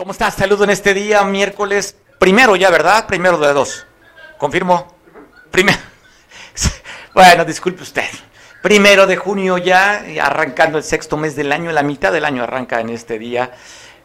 ¿Cómo estás? Saludo en este día, miércoles. Primero ya, ¿verdad? Primero de dos. ¿Confirmo? Primero. Bueno, disculpe usted. Primero de junio ya, arrancando el sexto mes del año, la mitad del año arranca en este día.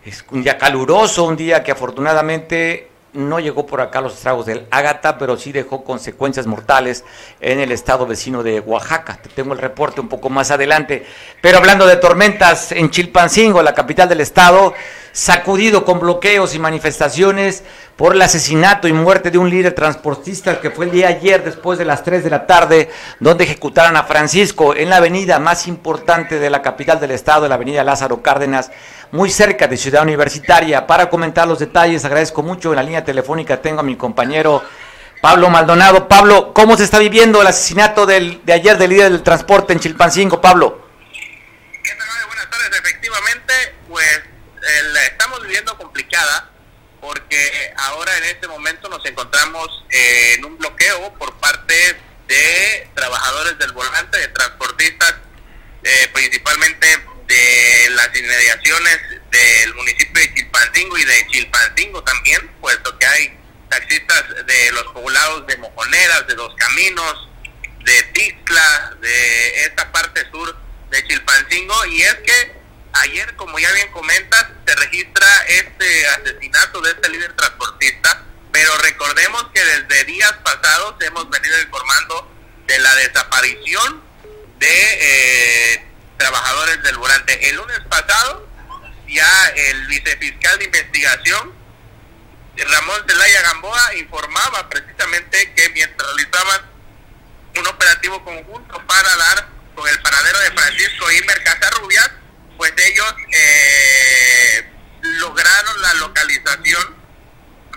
Es un día caluroso, un día que afortunadamente no llegó por acá los estragos del Ágata, pero sí dejó consecuencias mortales en el estado vecino de Oaxaca. Te tengo el reporte un poco más adelante. Pero hablando de tormentas en Chilpancingo, la capital del estado, sacudido con bloqueos y manifestaciones por el asesinato y muerte de un líder transportista que fue el día ayer después de las 3 de la tarde, donde ejecutaron a Francisco en la avenida más importante de la capital del estado, la avenida Lázaro Cárdenas, muy cerca de Ciudad Universitaria. Para comentar los detalles, agradezco mucho. En la línea telefónica tengo a mi compañero Pablo Maldonado. Pablo, ¿cómo se está viviendo el asesinato del, de ayer del líder del transporte en Chilpancingo, Pablo? ¿Qué? Buenas tardes. Efectivamente, pues la estamos viviendo complicada porque ahora en este momento nos encontramos en un bloqueo por parte de trabajadores del volante, de transportistas, eh, principalmente de las inmediaciones del municipio de Chilpancingo y de Chilpancingo también, puesto que hay taxistas de los poblados de Mojoneras, de Dos Caminos, de Tixla, de esta parte sur de Chilpancingo, y es que ayer, como ya bien comentas, se registra este asesinato de este líder transportista, pero recordemos que desde días pasados hemos venido informando de la desaparición de eh, trabajadores del volante. El lunes pasado, ya el vicefiscal de investigación, Ramón Zelaya Gamboa, informaba precisamente que mientras realizaban un operativo conjunto para dar con el paradero de Francisco Imer Casarrubias, pues ellos eh, lograron la localización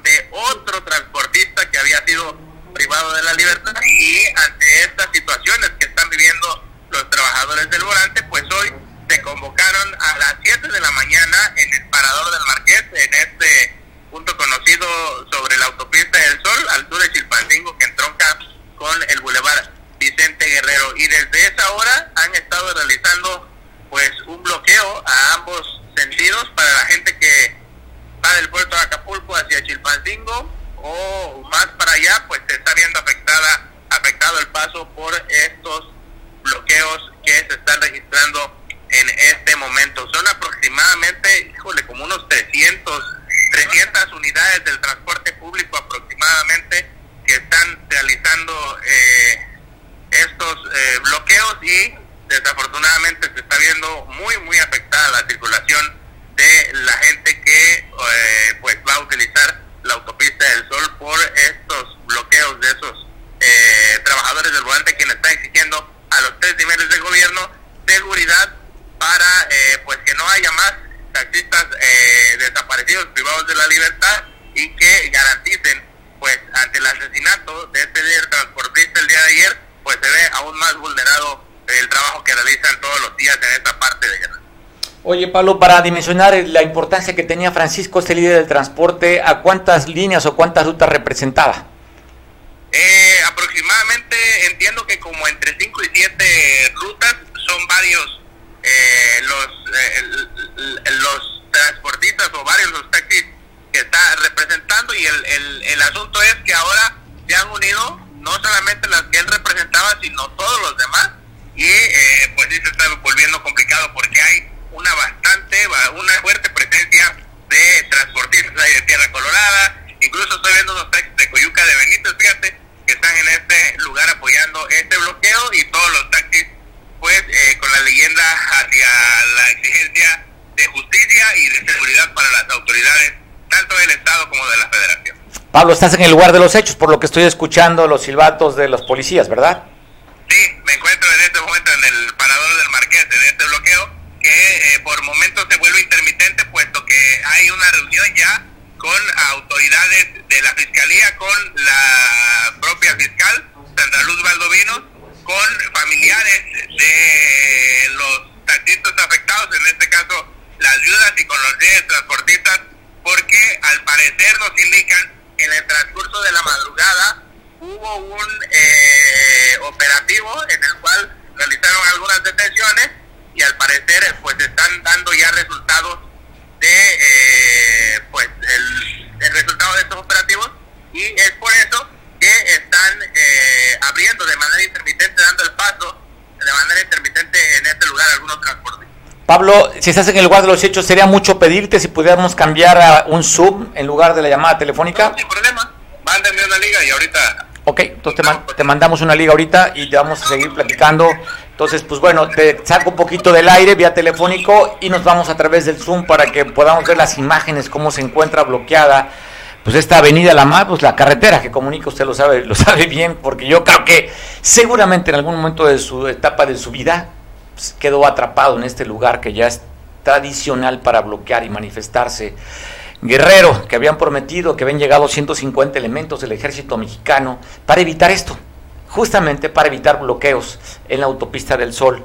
de otro transportista que había sido privado de la libertad y ante estas situaciones que están viviendo los trabajadores del volante, pues hoy se convocaron a las 7 de la mañana en el Parador del Marqués, en este punto conocido sobre la autopista del Sol, al sur de Chilpancingo, que entronca con el Boulevard Vicente Guerrero. Y desde esa hora han estado realizando pues un bloqueo a ambos sentidos para la gente que va del puerto de Acapulco hacia Chilpancingo o más para allá, pues se está viendo afectada afectado el paso por estos bloqueos que se están registrando en este momento. Son aproximadamente, híjole, como unos 300, 300 unidades del transporte público aproximadamente que están realizando eh, estos eh, bloqueos y desafortunadamente se está viendo muy, muy afectada la circulación de la gente que eh, pues va a utilizar la autopista del Sol por estos bloqueos de esos trabajadores del volante quienes están exigiendo a los tres niveles de gobierno seguridad para eh, pues que no haya más taxistas eh, desaparecidos privados de la libertad y que garanticen pues ante el asesinato de este líder transportista el día de ayer pues se ve aún más vulnerado el trabajo que realizan todos los días en esta parte de guerra. Oye Pablo, para dimensionar la importancia que tenía Francisco, este líder del transporte, ¿a cuántas líneas o cuántas rutas representaba? Eh, aproximadamente entiendo que como entre 5 y 7 rutas son varios eh, los eh, los transportistas o varios los taxis que está representando y el, el, el asunto es que ahora se han unido no solamente las que él representaba sino todos los demás y eh, pues sí se está volviendo complicado porque hay una bastante una fuerte presencia de transportistas ahí de Tierra Colorada incluso estoy viendo los taxis de Coyuca de Benítez fíjate que están en este lugar apoyando este bloqueo y todos los taxis pues eh, con la leyenda hacia la exigencia de justicia y de seguridad para las autoridades tanto del Estado como de la Federación. Pablo, estás en el lugar de los hechos, por lo que estoy escuchando los silbatos de los policías, ¿verdad? Sí, me encuentro en este momento en el parador del Marqués, en este bloqueo, que eh, por momentos se vuelve intermitente, puesto que hay una reunión ya con autoridades de la Fiscalía, con la propia fiscal, Sandra Luz Valdovinos, con familiares de los taxistas afectados, en este caso las viudas y con los transportistas, porque al parecer nos indican que en el transcurso de la madrugada hubo un eh, operativo en el cual realizaron algunas detenciones y al parecer pues están dando ya resultados de eh, pues el, el, resultado de estos operativos y es por eso que están eh, abriendo de manera intermitente, dando el paso de manera intermitente en este lugar algunos transportes. Pablo, si estás en el lugar de los hechos, sería mucho pedirte si pudiéramos cambiar a un sub en lugar de la llamada telefónica. No, sin problema, mándenme una liga y ahorita Ok, entonces te, te, mandamos una liga ahorita y ya vamos a seguir platicando. Entonces, pues bueno, te saco un poquito del aire vía telefónico y nos vamos a través del Zoom para que podamos ver las imágenes, cómo se encuentra bloqueada pues esta avenida La Mar, pues la carretera que comunica, usted lo sabe, lo sabe bien, porque yo creo que seguramente en algún momento de su etapa de su vida pues, quedó atrapado en este lugar que ya es tradicional para bloquear y manifestarse. Guerrero, que habían prometido que habían llegado 150 elementos del ejército mexicano para evitar esto, justamente para evitar bloqueos en la autopista del Sol.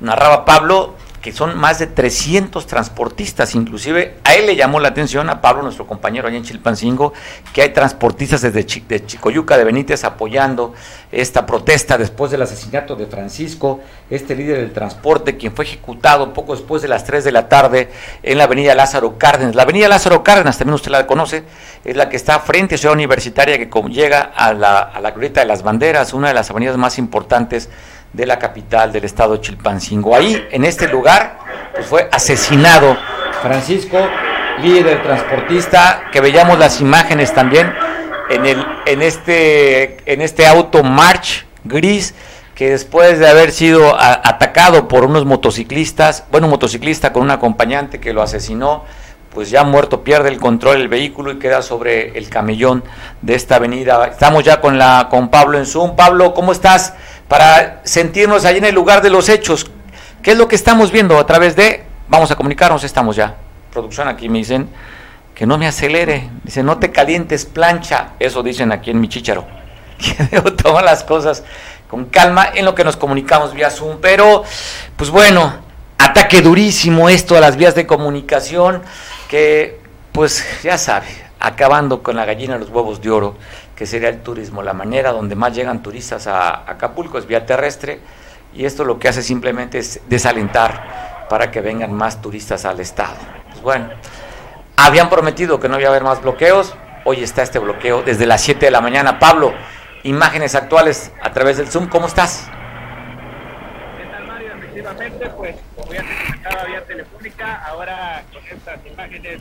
Narraba Pablo que son más de 300 transportistas, inclusive a él le llamó la atención, a Pablo, nuestro compañero allá en Chilpancingo, que hay transportistas desde de Chicoyuca de Benítez apoyando esta protesta después del asesinato de Francisco, este líder del transporte, quien fue ejecutado poco después de las 3 de la tarde en la avenida Lázaro Cárdenas. La avenida Lázaro Cárdenas, también usted la conoce, es la que está frente a Ciudad Universitaria, que llega a la, a la de las Banderas, una de las avenidas más importantes de la capital del estado Chilpancingo. Ahí, en este lugar, pues fue asesinado Francisco, líder transportista, que veíamos las imágenes también en, el, en, este, en este auto March gris, que después de haber sido atacado por unos motociclistas, bueno, un motociclista con un acompañante que lo asesinó, pues ya muerto pierde el control del vehículo y queda sobre el camellón de esta avenida. Estamos ya con la con Pablo en Zoom. Pablo, ¿cómo estás? Para sentirnos ahí en el lugar de los hechos. ¿Qué es lo que estamos viendo a través de... Vamos a comunicarnos, estamos ya. Producción aquí me dicen que no me acelere. Dice, no te calientes, plancha. Eso dicen aquí en mi chicharo. Que debo tomar las cosas con calma en lo que nos comunicamos vía Zoom. Pero, pues bueno, ataque durísimo esto a las vías de comunicación que, pues ya sabe, acabando con la gallina los huevos de oro que sería el turismo. La manera donde más llegan turistas a Acapulco es vía terrestre y esto lo que hace simplemente es desalentar para que vengan más turistas al estado. Pues bueno, habían prometido que no iba a haber más bloqueos, hoy está este bloqueo desde las 7 de la mañana. Pablo, imágenes actuales a través del Zoom, ¿cómo estás? Efectivamente, pues como ya te comentaba vía telefónica, ahora con estas imágenes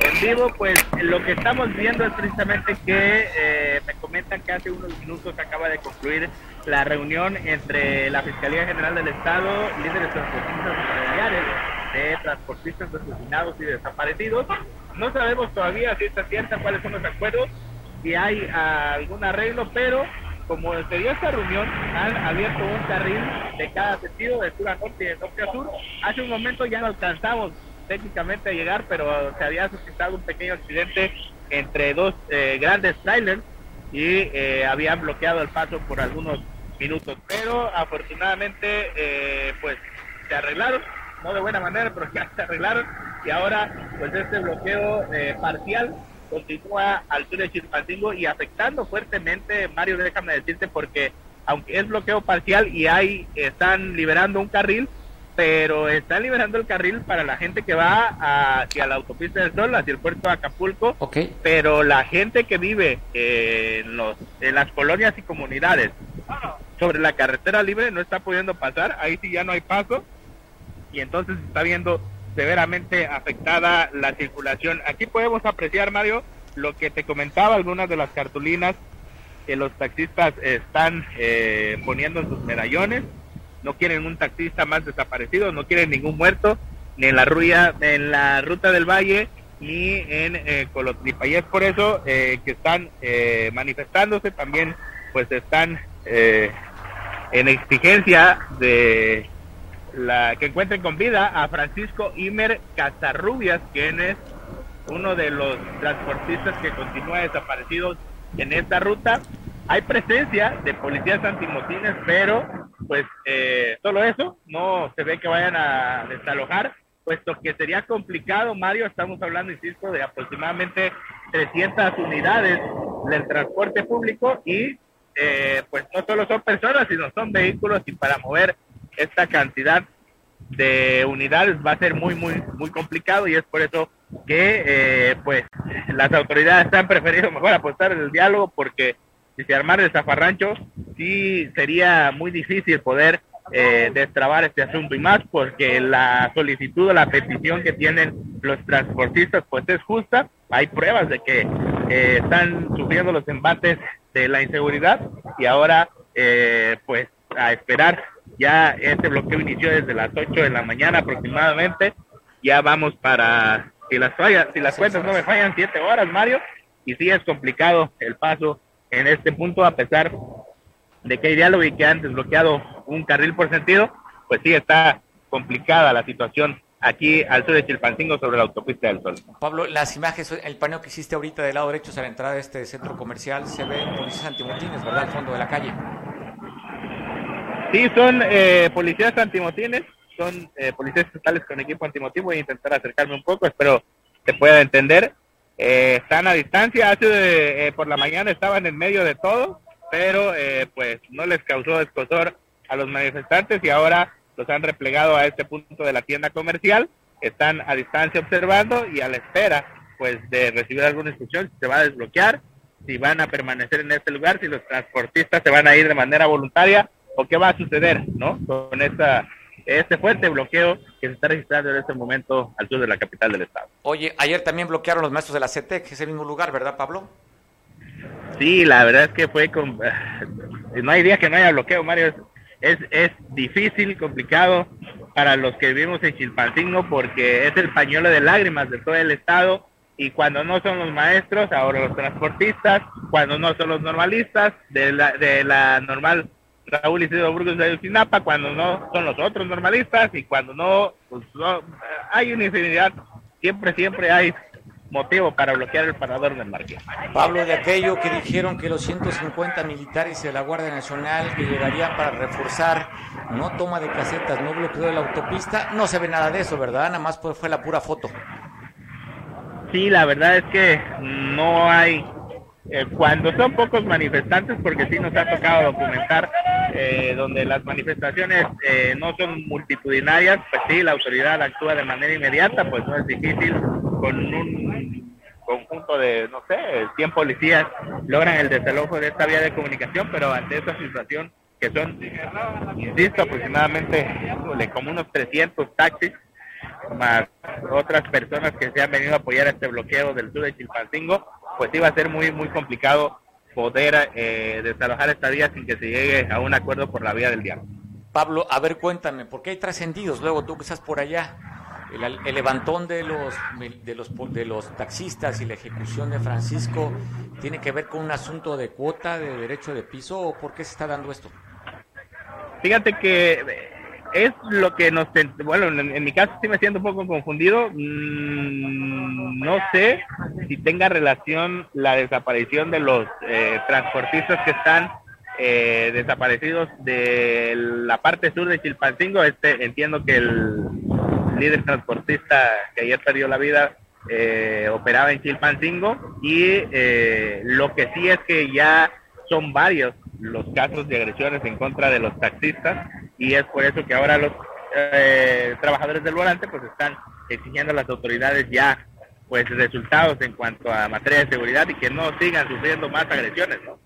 en vivo, pues lo que estamos viendo es precisamente que eh, me comentan que hace unos minutos acaba de concluir la reunión entre la Fiscalía General del Estado, líderes transportistas familiares de transportistas asesinados y desaparecidos. No sabemos todavía si está cierta cuáles son los acuerdos, si hay algún arreglo, pero como se dio esta reunión, han abierto un carril de cada sentido, de sur a norte y de norte a sur. Hace un momento ya no alcanzamos técnicamente a llegar, pero se había suscitado un pequeño accidente entre dos eh, grandes trailers y eh, habían bloqueado el paso por algunos minutos. Pero afortunadamente, eh, pues se arreglaron, no de buena manera, pero ya se arreglaron y ahora, pues este bloqueo parcial continúa al sur de Chilpancingo y afectando fuertemente, Mario, déjame decirte, porque aunque es bloqueo parcial y hay, están liberando un carril, pero están liberando el carril para la gente que va hacia la autopista del Sol, hacia el puerto de Acapulco, pero la gente que vive en, los, en las colonias y comunidades sobre la carretera libre no está pudiendo pasar, ahí sí ya no hay paso, y entonces está viendo severamente afectada la circulación. Aquí podemos apreciar, Mario, lo que te comentaba, algunas de las cartulinas que los taxistas están eh, poniendo en sus medallones. No quieren un taxista más desaparecido, no quieren ningún muerto, ni en la, ruya, en la ruta del valle, ni en eh. Y es por eso eh, que están eh, manifestándose, también pues están en exigencia de la que encuentren con vida a Francisco Imer Casarrubias, quien es uno de los transportistas que continúa desaparecido en esta ruta. Hay presencia de policías antimotines, pero pues eh, solo eso, no se ve que vayan a desalojar, puesto que sería complicado, Mario, estamos hablando, insisto, de aproximadamente 300 unidades del transporte público y eh, pues no solo son personas, sino son vehículos y para mover esta cantidad de unidades va a ser muy, muy, muy complicado y es por eso que eh, pues las autoridades han preferido mejor apostar en el diálogo porque si se armara el zafarrancho sí sería muy difícil poder eh, destrabar este asunto. Y más porque la solicitud o la petición que tienen los transportistas pues es justa, hay pruebas de que eh, están sufriendo los embates de la inseguridad y ahora eh, pues a esperar ya este bloqueo inició desde las 8 de la mañana aproximadamente, ya vamos para, si las fallas, si las cuentas no me fallan, siete horas Mario, y sí es complicado el paso en este punto a pesar de que hay diálogo y que han desbloqueado un carril por sentido, pues sí está complicada la situación aquí al sur de Chilpancingo sobre la autopista del Sol. Pablo, las imágenes, el paneo que hiciste ahorita del lado derecho a la entrada de este centro comercial, se ven policías antimotines, ¿verdad? Al fondo de la calle. Sí, son eh, policías antimotines, son eh, policías estatales con equipo antimotín. Voy a intentar acercarme un poco, espero que pueda entender. Eh, están a distancia, hace por la mañana estaban en medio de todo, pero pues no les causó escosor a los manifestantes y ahora los han replegado a este punto de la tienda comercial, están a distancia observando y a la espera pues de recibir alguna instrucción si se va a desbloquear, si van a permanecer en este lugar, si los transportistas se van a ir de manera voluntaria o qué va a suceder, ¿no? Con esta este fuerte bloqueo que se está registrando en este momento al sur de la capital del estado. Oye, ayer también bloquearon los maestros de la CETEC, ese mismo lugar, ¿verdad, Pablo? Sí, la verdad es que fue con... No hay día que no haya bloqueo, Mario es, es difícil, complicado para los que vivimos en Chilpancingo porque es el pañuelo de lágrimas de todo el estado y cuando no son los maestros, ahora los transportistas, cuando no son los normalistas de la, de la normal Raúl Isidro Burgos de Ayotzinapa, cuando no son los otros normalistas y cuando no, pues hay una infinidad, siempre, siempre hay motivo para bloquear el parador del Marqués. Pablo, de aquello que dijeron que los 150 militares de la Guardia Nacional que llegarían para reforzar, no toma de casetas, no bloqueo de la autopista, no se ve nada de eso, ¿verdad? Nada más fue la pura foto. Sí, la verdad es que no hay, eh, cuando son pocos manifestantes, porque sí nos ha tocado documentar, eh, donde las manifestaciones eh, no son multitudinarias, pues sí, la autoridad actúa de manera inmediata, pues no es difícil con un conjunto de, no sé, 100 policías logran el desalojo de esta vía de comunicación, pero ante esta situación que son, insisto, aproximadamente como unos 300 taxis, más otras personas que se han venido a apoyar a este bloqueo del sur de Chilpancingo, pues iba a ser muy, muy complicado poder eh, desalojar esta vía sin que se llegue a un acuerdo por la vía del diálogo. Pablo, a ver, cuéntame, ¿por qué hay trascendidos? Luego tú que estás por allá, el, levantón de los, de, los, de los taxistas y la ejecución de Francisco tiene que ver con un asunto de cuota de derecho de piso o por qué se está dando esto? Fíjate que es lo que nos... Bueno, en, mi caso sí me siento un poco confundido. Mm, no sé si tenga relación la desaparición de los eh, transportistas que están eh, desaparecidos de la parte sur de Chilpancingo. Este, entiendo que el líder transportista que ayer perdió la vida eh, operaba en Chilpancingo y eh, lo que sí es que ya son varios los casos de agresiones en contra de los taxistas y es por eso que ahora los eh, trabajadores del volante pues están exigiendo a las autoridades ya pues resultados en cuanto a materia de seguridad y que no sigan sufriendo más agresiones, ¿no?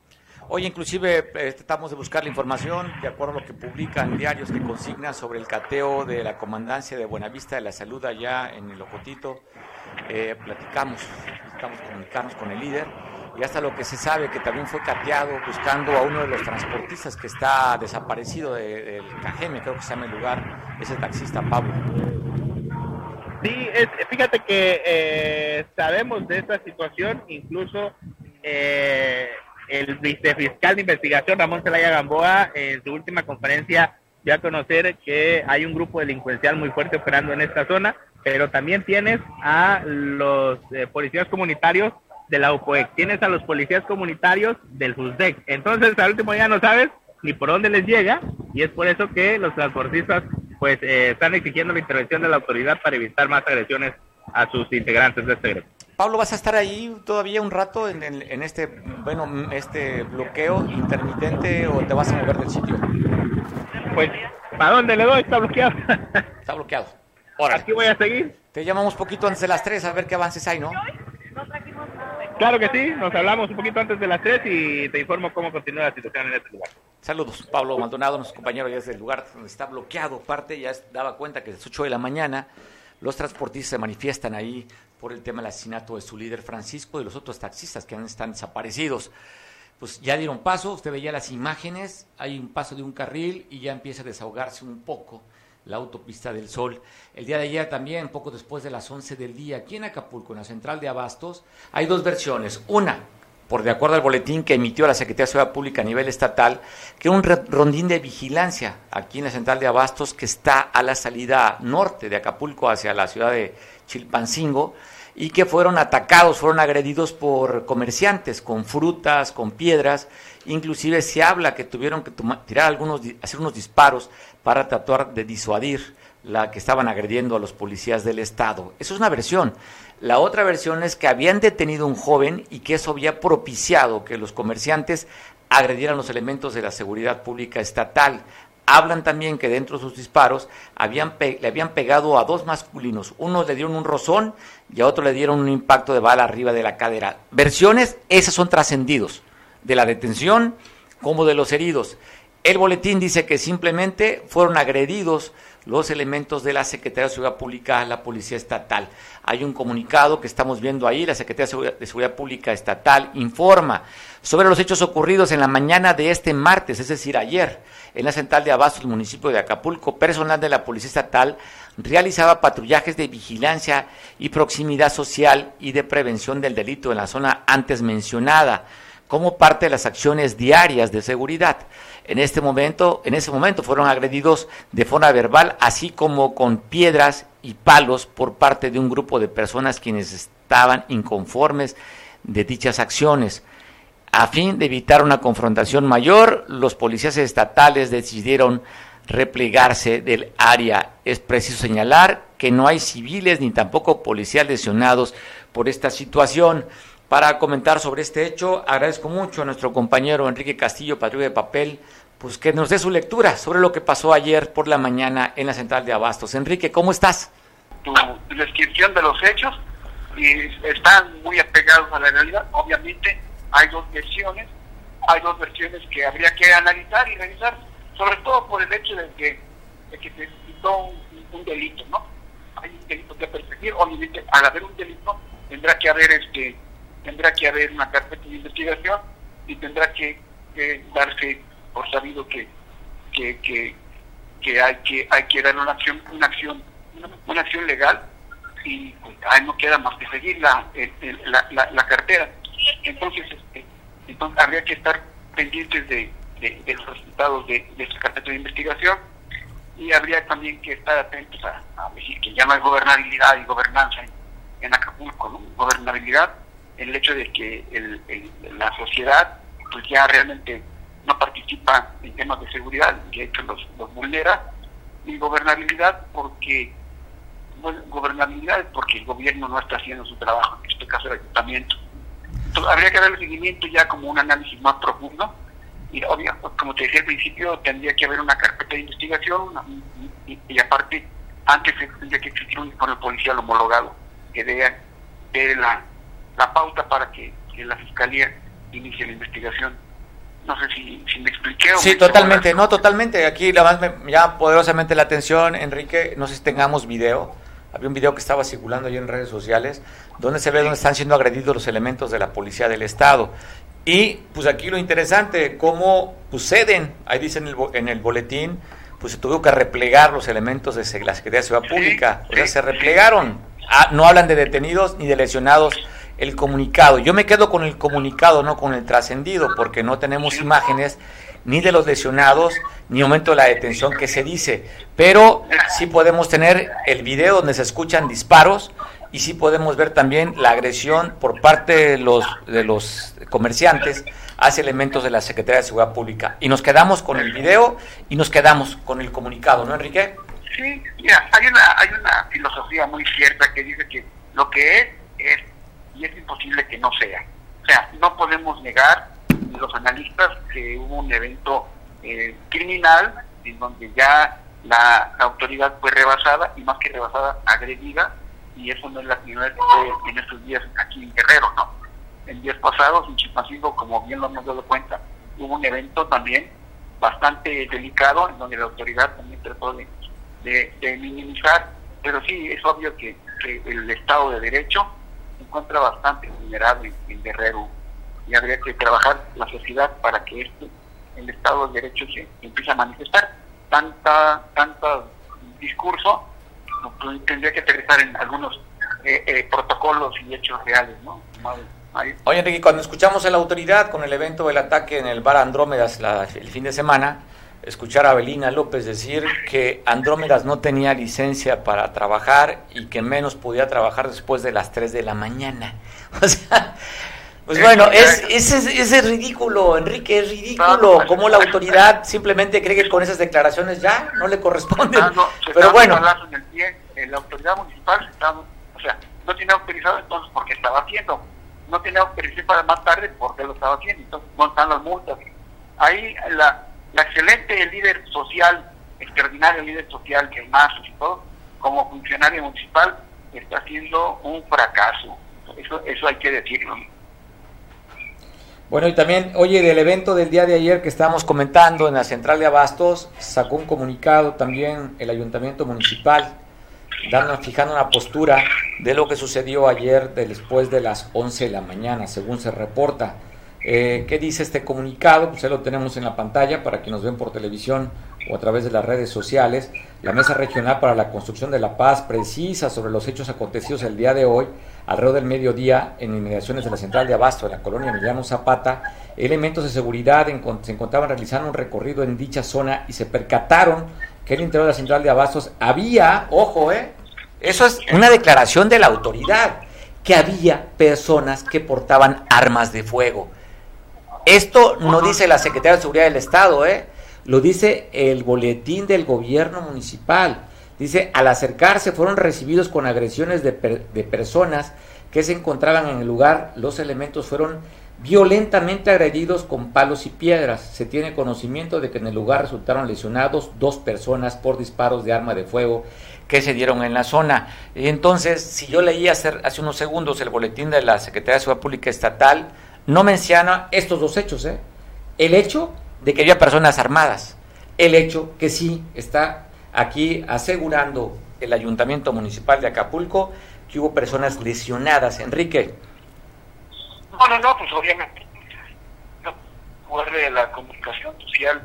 Hoy inclusive eh, tratamos de buscar la información de acuerdo a lo que publican diarios que consignan sobre el cateo de la comandancia de Buenavista de la Salud allá en el Ocotito. Eh, platicamos, estamos comunicarnos con el líder y hasta lo que se sabe que también fue cateado buscando a uno de los transportistas que está desaparecido del Cajeme, creo que se llama el lugar, ese taxista Pablo. Sí, fíjate que eh, sabemos de esta situación, incluso eh, el vicefiscal de investigación, Ramón Zelaya Gamboa, en su última conferencia dio a conocer que hay un grupo delincuencial muy fuerte operando en esta zona, pero también tienes a los eh, policías comunitarios de la UPOEC, tienes a los policías comunitarios del FUSDEC. Entonces, al último día no sabes ni por dónde les llega y es por eso que los transportistas pues eh, están exigiendo la intervención de la autoridad para evitar más agresiones a sus integrantes de este grupo. Pablo, ¿vas a estar ahí todavía un rato en, en, este, bueno, este bloqueo intermitente o te vas a mover del sitio? Pues, ¿para dónde le doy? Está bloqueado. Está bloqueado. Aquí voy a seguir. Te llamamos poquito antes de las 3 a ver qué avances hay, ¿no? Claro que sí, nos hablamos un poquito antes de las 3 y te informo cómo continúa la situación en este lugar. Saludos, Pablo Maldonado, nuestro compañero ya desde el lugar donde está bloqueado. Parte ya daba cuenta que a las 8 de la mañana los transportistas se manifiestan ahí por el tema del asesinato de su líder Francisco y los otros taxistas que están desaparecidos. Pues ya dieron paso, usted veía las imágenes, hay un paso de un carril y ya empieza a desahogarse un poco la autopista del Sol. El día de ayer también, poco después de las 11 del día, aquí en Acapulco, en la central de Abastos, hay dos versiones. Una, por de acuerdo al boletín que emitió la Secretaría de Seguridad Pública a nivel estatal, que un rondín de vigilancia aquí en la central de Abastos que está a la salida norte de Acapulco hacia la ciudad de Chilpancingo y que fueron atacados, fueron agredidos por comerciantes con frutas, con piedras, inclusive se habla que tuvieron que tirar algunos, hacer unos disparos para tratar de disuadir la que estaban agrediendo a los policías del Estado. Eso es una versión. La otra versión es que habían detenido a un joven y que eso había propiciado que los comerciantes agredieran los elementos de la seguridad pública estatal. Hablan también que dentro de sus disparos habían le habían pegado a dos masculinos. Uno le dieron un rozón y a otro le dieron un impacto de bala arriba de la cadera. Versiones, esas son trascendidos, de la detención como de los heridos. El boletín dice que simplemente fueron agredidos los elementos de la Secretaría de Seguridad Pública, la Policía Estatal. Hay un comunicado que estamos viendo ahí, la Secretaría de Seguridad Pública Estatal informa sobre los hechos ocurridos en la mañana de este martes, es decir, ayer, en la central de Abasto, el municipio de Acapulco, personal de la Policía Estatal realizaba patrullajes de vigilancia y proximidad social y de prevención del delito en la zona antes mencionada como parte de las acciones diarias de seguridad. En este momento, en ese momento fueron agredidos de forma verbal, así como con piedras y palos por parte de un grupo de personas quienes estaban inconformes de dichas acciones. A fin de evitar una confrontación mayor, los policías estatales decidieron replegarse del área. Es preciso señalar que no hay civiles ni tampoco policías lesionados por esta situación. Para comentar sobre este hecho, agradezco mucho a nuestro compañero Enrique Castillo, patrulla de papel, pues que nos dé su lectura sobre lo que pasó ayer por la mañana en la central de Abastos. Enrique, ¿cómo estás? Tu descripción de los hechos y están muy apegados a la realidad. Obviamente hay dos versiones, hay dos versiones que habría que analizar y revisar, sobre todo por el hecho de que, de que se citó un, delito, ¿no? Hay un delito que perseguir, obviamente al haber un delito tendrá que haber este tendrá que haber una carpeta de investigación y tendrá que, darse por sabido que, que, que, hay que hay que dar una acción una acción una, acción legal y pues, ahí no queda más que seguir la, la, la, cartera entonces este, entonces habría que estar pendientes de, de, los resultados de, de esa carpeta de investigación y habría también que estar atentos a, decir que ya no hay gobernabilidad y gobernanza en, Acapulco, ¿no? gobernabilidad el hecho de que la sociedad pues ya realmente no participa en temas de seguridad, de hecho los, los vulnera, y gobernabilidad porque bueno, gobernabilidad porque el gobierno no está haciendo su trabajo, en este caso el ayuntamiento. Entonces habría que dar el seguimiento ya como un análisis más profundo y obvio, como te decía al principio, tendría que haber una carpeta de investigación y, aparte antes tendría que existir un informe policial homologado que dé, la la pauta para que, la Fiscalía inicie la investigación. No sé si, me expliqué. O sí, totalmente, no, totalmente. Aquí la más me llama poderosamente la atención, Enrique, no sé si tengamos video. Había un video que estaba circulando ahí en redes sociales, donde se ve donde están siendo agredidos los elementos de la policía del Estado. Y pues aquí lo interesante, cómo pues, ceden, ahí dice en el, en el boletín, pues se tuvo que replegar los elementos de la Secretaría de Ciudad Pública. o sea, se replegaron. Ah, no hablan de detenidos ni de lesionados el comunicado. Yo me quedo con el comunicado, no con el trascendido, porque no tenemos imágenes ni de los lesionados, ni momento de la detención que se dice. Pero sí podemos tener el video donde se escuchan disparos y sí podemos ver también la agresión por parte de los, de los comerciantes hacia elementos de la Secretaría de Seguridad Pública. Y nos quedamos con el video y nos quedamos con el comunicado, ¿no, Enrique? Sí, mira, hay una, hay una filosofía muy cierta que dice que lo que es, es y es imposible que no sea. O sea, no podemos negar los analistas que hubo un evento eh, criminal en donde ya la, autoridad fue rebasada y más que rebasada, agredida y eso no es la primera vez en estos días aquí en Guerrero, ¿no? En días pasados en Chilpancingo, como bien lo hemos dado cuenta, hubo un evento también bastante delicado en donde la autoridad también trató de, minimizar, pero sí es obvio que, el Estado de Derecho se encuentra bastante vulnerable en Guerrero y habría que trabajar la sociedad para que este, el Estado de Derecho empiece a manifestar. Tanta, tanta discurso pues, tendría que aterrizar en algunos eh, eh, protocolos y hechos reales, ¿no? Oye, Enrique, cuando escuchamos a la autoridad con el evento del ataque en el bar Andrómedas el fin de semana, escuchar a Belina López decir que Andrómedas no tenía licencia para trabajar y que menos podía trabajar después de las 3 de la mañana. O sea, pues bueno, es, es, ridículo, Enrique, es ridículo. Cómo la autoridad simplemente cree que con esas declaraciones ya no le corresponde. Pero bueno. la autoridad municipal, o sea, no tiene autorizado entonces porque estaba haciendo no tenía autorización para más tarde porque lo estaba haciendo, entonces no están las multas. Ahí la, la excelente líder social, extraordinario líder social que más todo, como funcionario municipal, está haciendo un fracaso. Eso, eso hay que decirlo. Bueno, y también, oye, del evento del día de ayer que estábamos comentando en la central de Abastos, sacó un comunicado también el ayuntamiento municipal dando, fijando una postura de lo que sucedió ayer después de las 11 de la mañana, según se reporta. Eh, ¿Qué dice este comunicado? Pues ahí lo tenemos en la pantalla para quienes nos ven por televisión o a través de las redes sociales. La Mesa Regional para la Construcción de la Paz precisa sobre los hechos acontecidos el día de hoy, alrededor del mediodía, en inmediaciones de la central de Abasto de la colonia Emiliano Zapata. Elementos de seguridad se encontraban realizando un recorrido en dicha zona y se percataron que el interior de la central de Abastos había, ojo, eh, eso es una declaración de la autoridad, que había personas que portaban armas de fuego. Esto no dice la Secretaría de Seguridad del Estado, ¿eh? lo dice el boletín del gobierno municipal. Dice, al acercarse fueron recibidos con agresiones de, de personas que se encontraban en el lugar. Los elementos fueron violentamente agredidos con palos y piedras. Se tiene conocimiento de que en el lugar resultaron lesionados dos personas por disparos de arma de fuego que se dieron en la zona. Entonces, si yo leí hace, hace unos segundos el boletín de la Secretaría de Seguridad Pública Estatal, no menciona estos dos hechos. ¿eh? El hecho de que había personas armadas. El hecho que sí está aquí asegurando el Ayuntamiento Municipal de Acapulco que hubo personas lesionadas. Enrique. No, no, no, pues obviamente. Guarde la comunicación social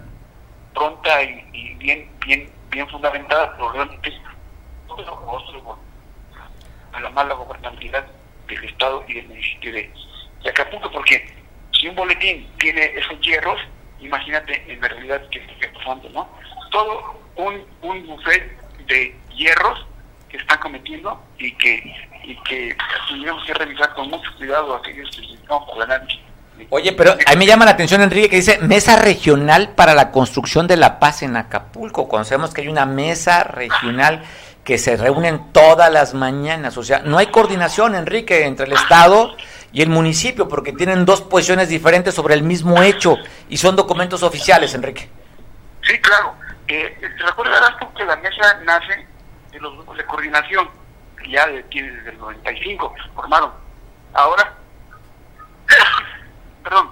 pronta y, bien, bien, bien fundamentada, pero realmente a la mala gobernabilidad del Estado y del municipio de, Acapulco, porque si un boletín tiene esos hierros, imagínate en realidad qué está pasando, ¿no? Todo un, un de hierros que están cometiendo y que y que tendríamos que revisar con mucho cuidado aquellos que para la Oye, pero a mí me llama la atención, Enrique, que dice mesa regional para la construcción de la paz en Acapulco. Conocemos que hay una mesa regional que se reúnen todas las mañanas. O sea, no hay coordinación, Enrique, entre el Estado y el municipio, porque tienen dos posiciones diferentes sobre el mismo hecho y son documentos oficiales, Enrique. Sí, claro. Eh, recordarás que la mesa nace de los grupos de coordinación ya de, desde el 95 que se formaron. Ahora, perdón,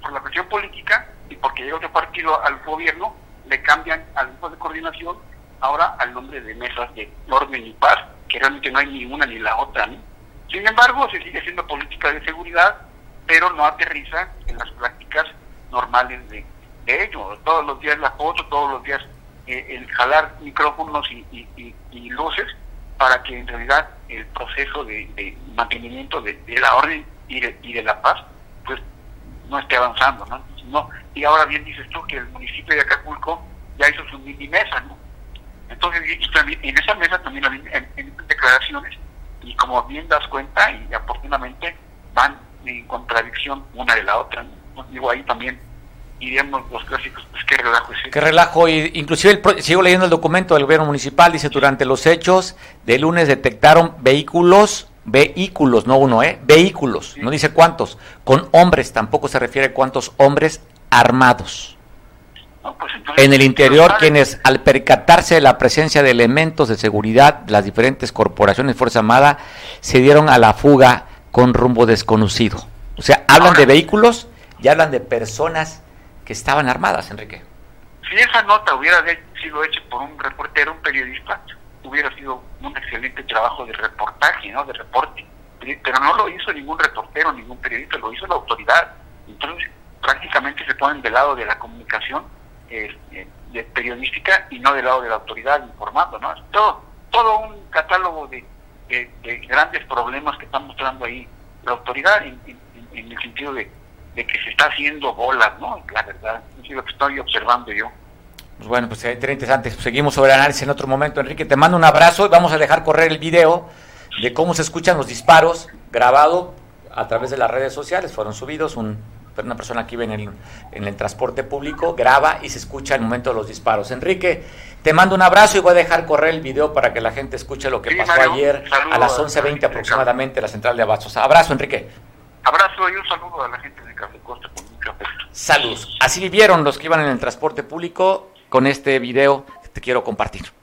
por la presión política y porque llega otro partido al gobierno, le cambian al grupo de coordinación ahora al nombre de mesas de orden y paz, que realmente no hay ni una ni la otra. Sin embargo, se sigue siendo política de seguridad, pero no aterriza en las prácticas normales de, de ello. Todos los días la foto, todos los días eh, el jalar micrófonos y, y luces para que en realidad el proceso de, mantenimiento de, la orden y de, y de la paz pues no esté avanzando ¿no? no y ahora bien dices tú que el municipio de Acapulco ya hizo su mini mesa no entonces en esa mesa también hay declaraciones y como bien das cuenta y oportunamente van en contradicción una de la otra ¿no? digo ahí también diríamos los clásicos, pues qué relajo es Qué relajo, y inclusive sigo leyendo el documento del gobierno municipal, dice, durante los hechos de lunes detectaron vehículos, vehículos, no uno, ¿eh? Vehículos, no dice cuántos, con hombres, tampoco se refiere cuántos hombres armados. En el interior, quienes al percatarse de la presencia de elementos de seguridad, las diferentes corporaciones de Fuerza Armada se dieron a la fuga con rumbo desconocido. O sea, hablan de vehículos y hablan de personas que estaban armadas, Enrique. Si esa nota hubiera sido hecha por un reportero, un periodista, hubiera sido un excelente trabajo de reportaje, ¿no? De reporte. Pero no lo hizo ningún reportero, ningún periodista, lo hizo la autoridad. Entonces, prácticamente se ponen del lado de la comunicación eh, de periodística y no del lado de la autoridad informando, ¿no? todo, todo un catálogo de, grandes problemas que están mostrando ahí la autoridad en, el sentido de, que se está haciendo bolas, ¿no? La verdad, es lo que estoy observando yo. Pues bueno, pues sería interesante. Seguimos sobre el análisis en otro momento. Enrique, te mando un abrazo y vamos a dejar correr el video de cómo se escuchan los disparos grabado a través de las redes sociales. Fueron subidos un pero una persona que vive en el, en el transporte público graba y se escucha el momento de los disparos. Enrique, te mando un abrazo y voy a dejar correr el video para que la gente escuche lo que pasó ayer a las 11.20 aproximadamente en la central de Abastos. Abrazo, Enrique. Abrazo y un saludo a la gente de Café Costa con un café. Saludos. Así vivieron los que iban en el transporte público con este video que te quiero compartir.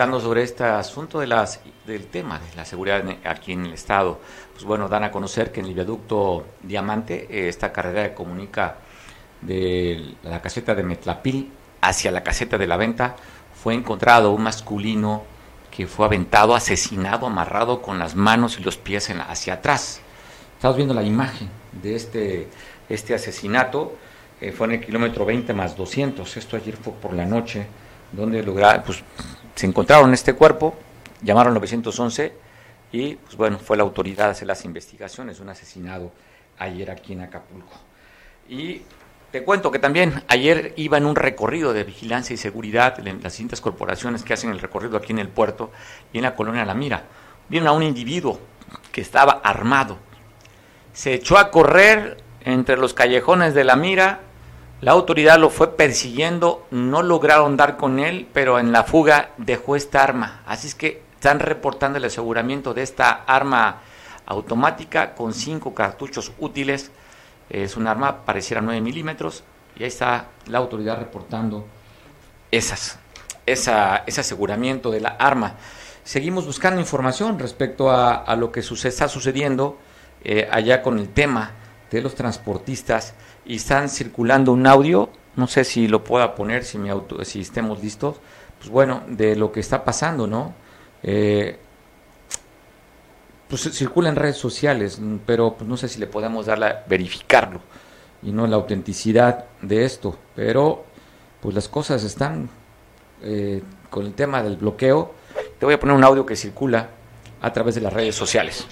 Sobre este asunto de las, del tema de la seguridad aquí en el Estado. Pues bueno, dan a conocer que en el viaducto Diamante, eh, esta carrera que comunica de la caseta de Metlapil hacia la caseta de la venta, fue encontrado un masculino que fue aventado, asesinado, amarrado con las manos y los pies hacia atrás. Estamos viendo la imagen de este, este asesinato. Eh, fue en el kilómetro 20 más 200. Esto ayer fue por la noche, donde lograron, pues se encontraron este cuerpo, llamaron 911 y, pues bueno, fue la autoridad a hacer las investigaciones, un asesinado ayer aquí en Acapulco. Y te cuento que también ayer iba en un recorrido de vigilancia y seguridad en las distintas corporaciones que hacen el recorrido aquí en el puerto y en la colonia La Mira. Vieron a un individuo que estaba armado. Se echó a correr entre los callejones de La Mira la autoridad lo fue persiguiendo, no lograron dar con él, pero en la fuga dejó esta arma. Así es que están reportando el aseguramiento de esta arma automática con cinco cartuchos útiles. Es un arma pareciera 9 milímetros y ahí está la autoridad reportando esas, esa, ese aseguramiento de la arma. Seguimos buscando información respecto a, lo que está sucediendo eh, allá con el tema de los transportistas y están circulando un audio, no sé si lo pueda poner, si, mi auto, si estemos listos, pues bueno, de lo que está pasando, ¿no? Eh, pues circula en redes sociales, pero pues no sé si le podemos dar la, verificarlo y no la autenticidad de esto, pero pues las cosas están eh, con el tema del bloqueo. Te voy a poner un audio que circula a través de las redes sociales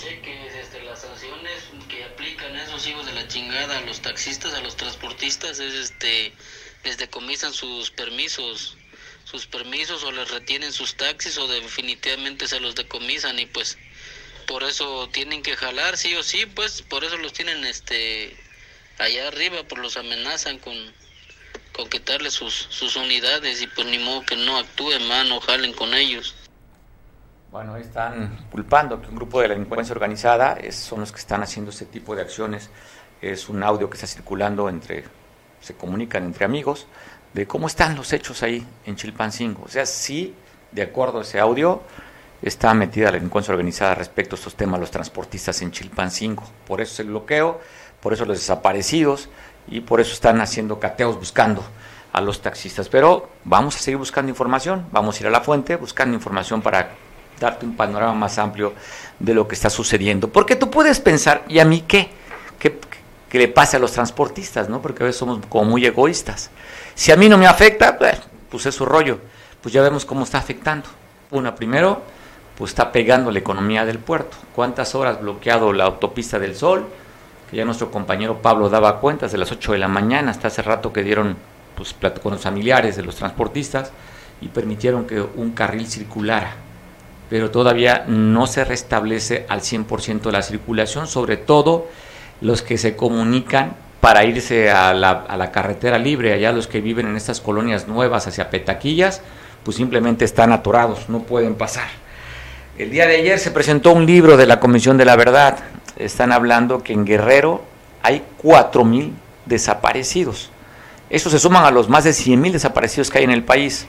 taxistas, a los transportistas, es este, les decomisan sus permisos, sus permisos o les retienen sus taxis o definitivamente se los decomisan y pues por eso tienen que jalar sí o sí, pues por eso los tienen este allá arriba, por los amenazan con con quitarles sus, sus unidades y pues ni modo que no actúen, mano, o jalen con ellos. Bueno, están culpando que un grupo de delincuencia organizada es, son los que están haciendo este tipo de acciones es un audio que está circulando entre, se comunican entre amigos, de cómo están los hechos ahí en Chilpancingo. O sea, sí, de acuerdo a ese audio, está metida la delincuencia organizada respecto a estos temas, los transportistas en Chilpancingo. Por eso es el bloqueo, por eso los desaparecidos y por eso están haciendo cateos buscando a los taxistas. Pero vamos a seguir buscando información, vamos a ir a la fuente buscando información para darte un panorama más amplio de lo que está sucediendo. Porque tú puedes pensar, ¿y a mí qué? ¿Qué, qué le pasa a los transportistas? ¿no? Porque a veces somos como muy egoístas. Si a mí no me afecta, pues, pues es su rollo. Pues ya vemos cómo está afectando. Una, primero, pues está pegando la economía del puerto. ¿Cuántas horas bloqueado la autopista del Sol? Que ya nuestro compañero Pablo daba cuentas de las 8 de la mañana, hasta hace rato que dieron pues, con los familiares de los transportistas y permitieron que un carril circulara. Pero todavía no se restablece al 100% la circulación, sobre todo los que se comunican para irse a la, a la, carretera libre, allá los que viven en estas colonias nuevas hacia Petaquillas, pues simplemente están atorados, no pueden pasar. El día de ayer se presentó un libro de la Comisión de la Verdad. Están hablando que en Guerrero hay 4.000 desaparecidos. Estos se suman a los más de 100.000 desaparecidos que hay en el país.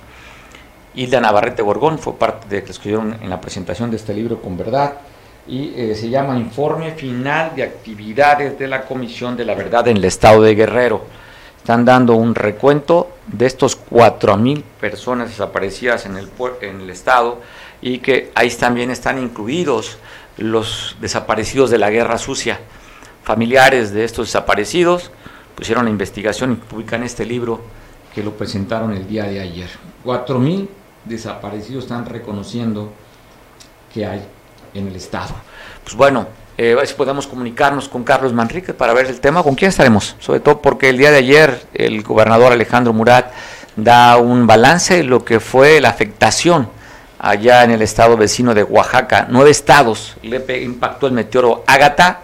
Hilda Navarrete Gorgón fue parte de que escribieron en la presentación de este libro con verdad y eh, se llama Informe Final de Actividades de la Comisión de la Verdad en el Estado de Guerrero. Están dando un recuento de estos 4.000 personas desaparecidas en el, en el Estado y que ahí también están incluidos los desaparecidos de la guerra sucia. Familiares de estos desaparecidos pusieron la investigación y publican este libro que lo presentaron el día de ayer. 4.000 desaparecidos están reconociendo que hay en el Estado. Pues bueno, a ver si podemos comunicarnos con Carlos Manrique para ver el tema. ¿Con quién estaremos? Sobre todo porque el día de ayer el gobernador Alejandro Murat da un balance de lo que fue la afectación allá en el estado vecino de Oaxaca. Nueve estados le impactó el meteoro Ágata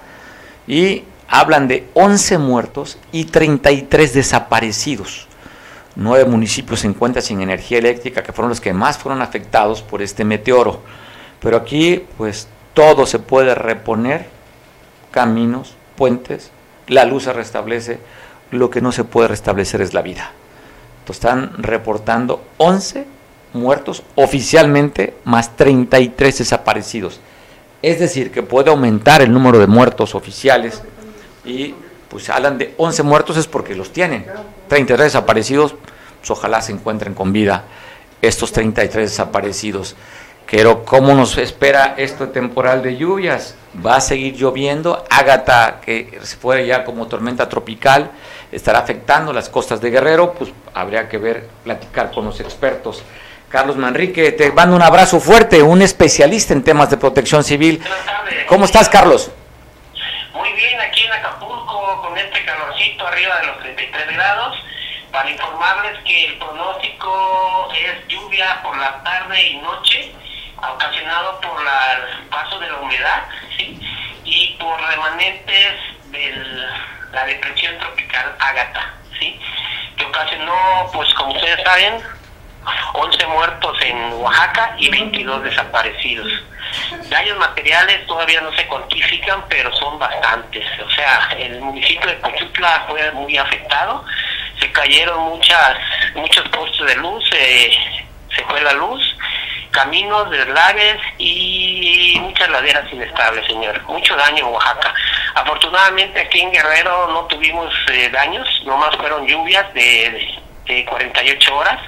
y hablan de 11 muertos y 33 desaparecidos. Nueve municipios se encuentran sin energía eléctrica, que fueron los que más fueron afectados por este meteoro. Pero aquí, pues, todo se puede reponer, caminos, puentes, la luz se restablece, lo que no se puede restablecer es la vida. Entonces están reportando 11 muertos oficialmente, más 33 desaparecidos. Es decir, que puede aumentar el número de muertos oficiales y pues hablan de 11 muertos es porque los tienen. 33 desaparecidos, pues ojalá se encuentren con vida estos 33 desaparecidos. Pero ¿cómo nos espera esto temporal de lluvias? Va a seguir lloviendo. Ágata, que se fue ya como tormenta tropical, estará afectando las costas de Guerrero. Pues habría que ver, platicar con los expertos. Carlos Manrique, te mando un abrazo fuerte, un especialista en temas de protección civil. ¿Cómo estás, Carlos? Muy bien, aquí en Acapulco, con este calorcito arriba de los 33 grados, para informarles que el pronóstico es lluvia por la tarde y noche, ocasionado por el paso de la humedad y por remanentes de la depresión tropical Ágata, ¿sí? que ocasionó, pues como ustedes saben, 11 muertos en Oaxaca y 22 desaparecidos. Daños materiales todavía no se cuantifican, pero son bastantes. O sea, el municipio de Pochutla fue muy afectado, se cayeron muchas muchos postes de luz, se fue la luz, caminos, deslaves y muchas laderas inestables, señor. Mucho daño en Oaxaca. Afortunadamente aquí en Guerrero no tuvimos eh, daños, nomás fueron lluvias de, de 48 horas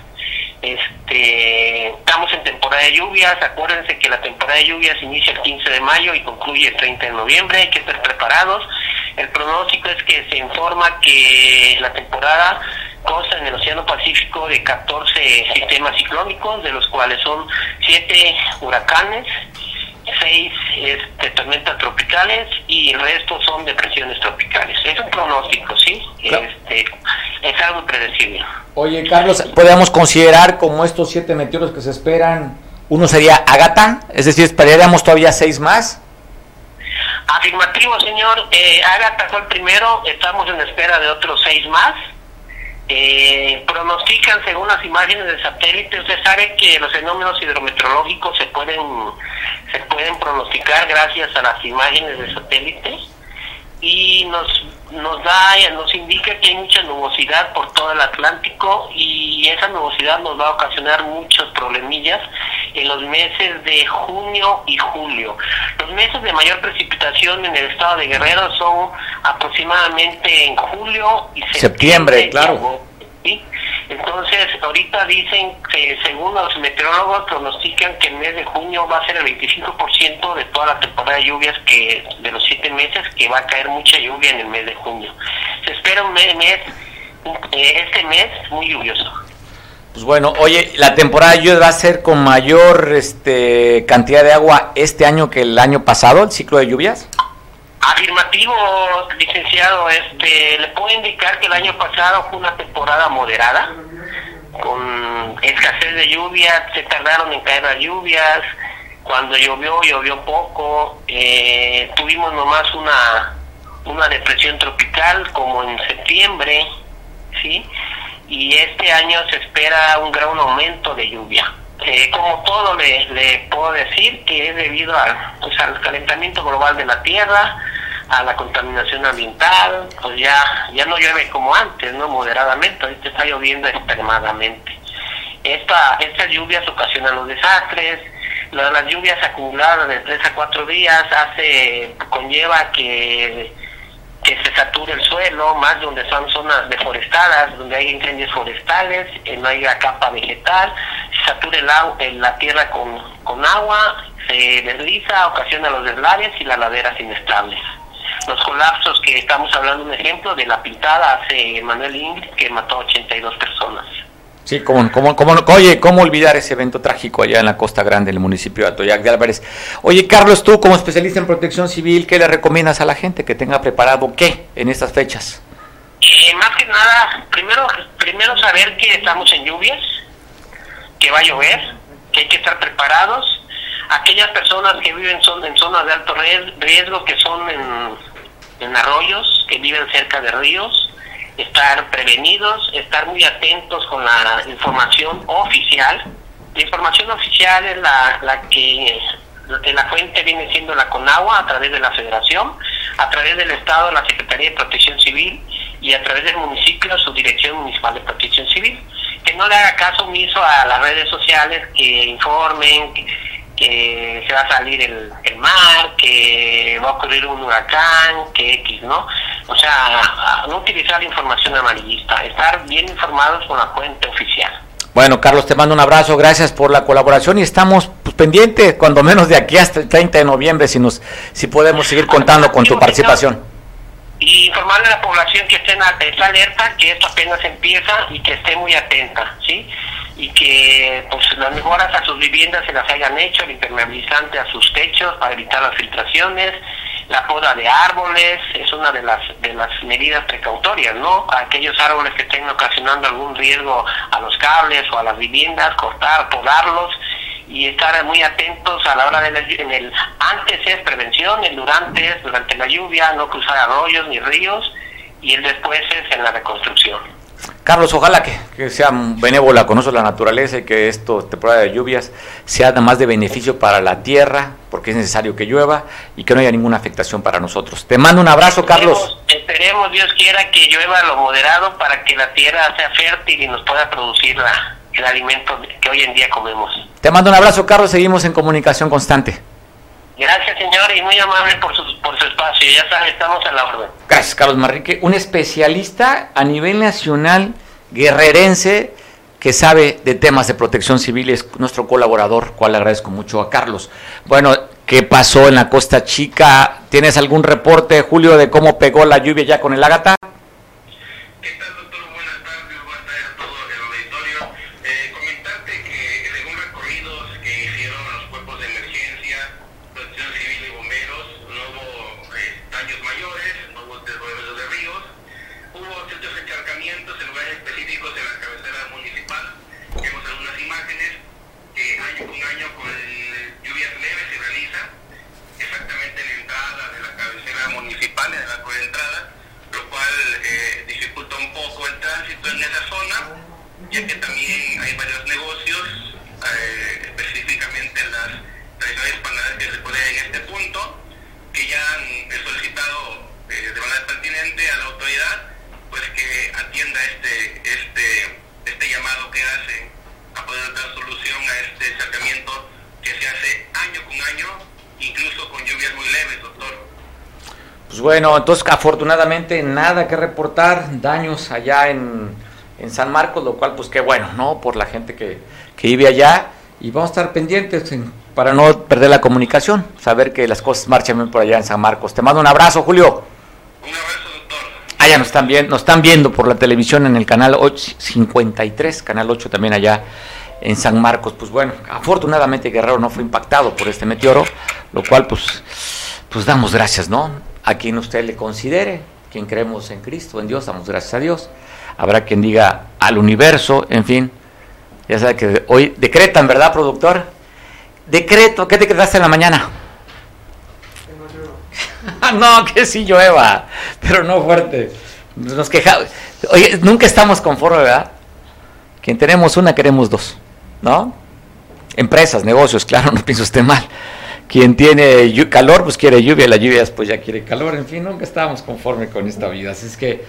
este, estamos en temporada de lluvias, acuérdense que la temporada de lluvias inicia el 15 de mayo y concluye el 30 de noviembre, hay que estar preparados. El pronóstico es que se informa que la temporada consta en el Océano Pacífico de 14 sistemas ciclónicos, de los cuales son 7 huracanes, 6 este, tormentas tropicales y el resto son depresiones tropicales. Es un pronóstico, ¿sí? Este, es algo predecible. Oye, Carlos, ¿podríamos considerar como estos siete meteoros que se esperan, uno sería Agata? Es decir, ¿esperaríamos todavía seis más? Afirmativo, señor. Eh, Agata fue el primero, estamos en espera de otros seis más. Eh, pronostican según las imágenes de satélite, usted sabe que los fenómenos hidrometeorológicos se pueden se pueden pronosticar gracias a las imágenes de satélite y nos nos da nos indica que hay mucha nubosidad por todo el Atlántico y esa nubosidad nos va a ocasionar muchos problemillas en los meses de junio y julio. Los meses de mayor precipitación en el estado de Guerrero son aproximadamente en julio y septiembre, septiembre claro. Entonces, ahorita dicen que según los meteorólogos pronostican que el mes de junio va a ser el 25% de toda la temporada de lluvias que de los siete meses, que va a caer mucha lluvia en el mes de junio. Se espera un mes, mes eh, este mes muy lluvioso. Pues bueno, oye, la temporada de lluvias va a ser con mayor este, cantidad de agua este año que el año pasado, el ciclo de lluvias. Afirmativo, licenciado. Este, le puedo indicar que el año pasado fue una temporada moderada, con escasez de lluvias, se tardaron en caer las lluvias, cuando llovió, llovió poco, eh, tuvimos nomás una, una depresión tropical como en septiembre, ¿sí? Y este año se espera un gran aumento de lluvia. Eh, como todo le, puedo decir que es debido pues, al calentamiento global de la Tierra, a la contaminación ambiental, pues ya, ya no llueve como antes, ¿no? Moderadamente, ahorita está lloviendo extremadamente. Esta, estas lluvias ocasionan los desastres, las lluvias acumuladas de 3 a 4 días hace, conlleva que, que se sature el suelo, más donde son zonas deforestadas, donde hay incendios forestales, no hay capa vegetal, se satura el agua, la tierra con, con agua, se desliza, ocasiona los deslaves y las laderas inestables los colapsos que estamos hablando, un ejemplo de la pintada hace Manuel Ingrid, que mató a 82 personas. Sí, como, como, como, oye, ¿cómo olvidar ese evento trágico allá en la Costa Grande, en el municipio de Atoyac de Álvarez? Oye, Carlos, tú como especialista en protección civil, ¿qué le recomiendas a la gente que tenga preparado qué en estas fechas? Eh, más que nada, primero, primero saber que estamos en lluvias, que va a llover, que hay que estar preparados. Aquellas personas que viven son, en zonas de alto riesgo, que son en arroyos, que viven cerca de ríos, estar prevenidos, estar muy atentos con la información oficial. La información oficial es la, la que la fuente viene siendo la CONAGUA a través de la Federación, a través del Estado, la Secretaría de Protección Civil y a través del municipio, su Dirección Municipal de Protección Civil. Que no le haga caso omiso a las redes sociales que informen, que se va a salir el, el, mar, que va a ocurrir un huracán, que X, ¿no? O sea, no utilizar información amarillista, estar bien informados con la fuente oficial. Bueno, Carlos, te mando un abrazo, gracias por la colaboración y estamos pues, pendientes, cuando menos de aquí hasta el 30 de noviembre, si nos si podemos seguir contando con tu participación. Y informarle a la población que esté, esté alerta, que esto apenas empieza y que esté muy atenta, ¿sí? Y que pues las mejoras a sus viviendas se las hayan hecho, el impermeabilizante a sus techos para evitar las filtraciones, la poda de árboles es una de las de las medidas precautorias, ¿no? Aquellos árboles que estén ocasionando algún riesgo a los cables o a las viviendas, cortar, podarlos y estar muy atentos a la hora de la, en el antes es prevención, el durante es durante la lluvia, no cruzar arroyos ni ríos y el después es en la reconstrucción. Carlos, ojalá que, sea benévola con nosotros la naturaleza y que esto, temporada de lluvias, sea más de beneficio para la tierra, porque es necesario que llueva y que no haya ninguna afectación para nosotros. Te mando un abrazo, Carlos. Esperemos, Dios quiera, que llueva lo moderado para que la tierra sea fértil y nos pueda producir el alimento que hoy en día comemos. Te mando un abrazo, Carlos. Seguimos en comunicación constante. Gracias, señor, y muy amable por su, por su espacio. Ya saben, estamos en la orden. Gracias, Carlos Marrique, un especialista a nivel nacional, guerrerense, que sabe de temas de protección civil, es nuestro colaborador, cual le agradezco mucho a Carlos. Bueno, ¿qué pasó en la Costa Chica? ¿Tienes algún reporte, Julio, de cómo pegó la lluvia ya con el Ágata? Bueno, entonces afortunadamente nada que reportar, daños allá en en San Marcos, lo cual pues qué bueno, ¿no? Por la gente que, que vive allá y vamos a estar pendientes para no perder la comunicación, saber que las cosas marchan bien por allá en San Marcos. Te mando un abrazo, Julio. Un abrazo, doctor. Ah, ya nos están, viendo, nos están viendo por la televisión en el canal 8, 53, canal 8 también allá en San Marcos. Pues bueno, afortunadamente Guerrero no fue impactado por este meteoro, lo cual pues, pues damos gracias, ¿no? A quien usted le considere, quien creemos en Cristo, en Dios, damos gracias a Dios. Habrá quien diga al universo, en fin. Ya sabe que hoy decretan, ¿verdad, productor? Decreto, ¿qué decretaste en la mañana? no, que sí llueva, pero no fuerte. Nos quejamos. Oye, nunca estamos conformes, ¿verdad? Quien tenemos una, queremos dos, ¿no? Empresas, negocios, claro, no pienso usted mal. Quien tiene calor, pues quiere lluvia, la lluvia después ya quiere calor, en fin, nunca estamos conformes con esta vida. Así es que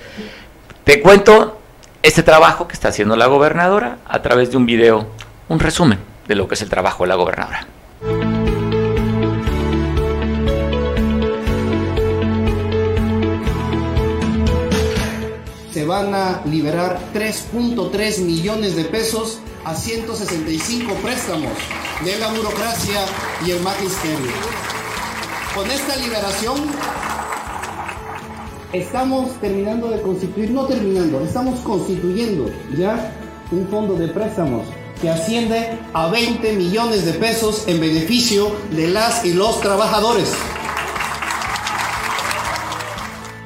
te cuento este trabajo que está haciendo la gobernadora a través de un video, un resumen de lo que es el trabajo de la gobernadora. Se van a liberar 3.3 millones de pesos a 165 préstamos de la burocracia y el magisterio. Con esta liberación estamos terminando de constituir, no terminando, estamos constituyendo ya un fondo de préstamos que asciende a 20 millones de pesos en beneficio de las y los trabajadores.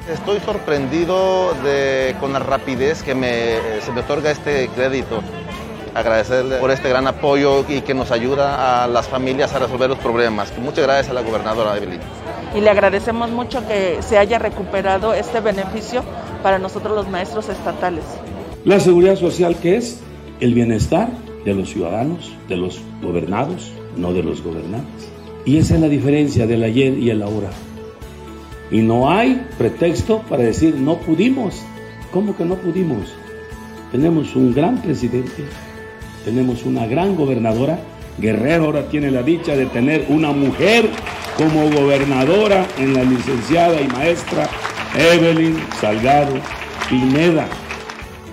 Estoy sorprendido de, con la rapidez que me, se me otorga este crédito. Agradecerle por este gran apoyo y que nos ayuda a las familias a resolver los problemas. Muchas gracias a la gobernadora Evelyn y le agradecemos mucho que se haya recuperado este beneficio para nosotros los maestros estatales. La seguridad social que es el bienestar de los ciudadanos, de los gobernados, no de los gobernantes. Y esa es la diferencia del ayer y el ahora. Y no hay pretexto para decir no pudimos. ¿Cómo que no pudimos? Tenemos un gran presidente, tenemos una gran gobernadora. Guerrero ahora tiene la dicha de tener una mujer como gobernadora en la licenciada y maestra Evelyn Salgado Pineda.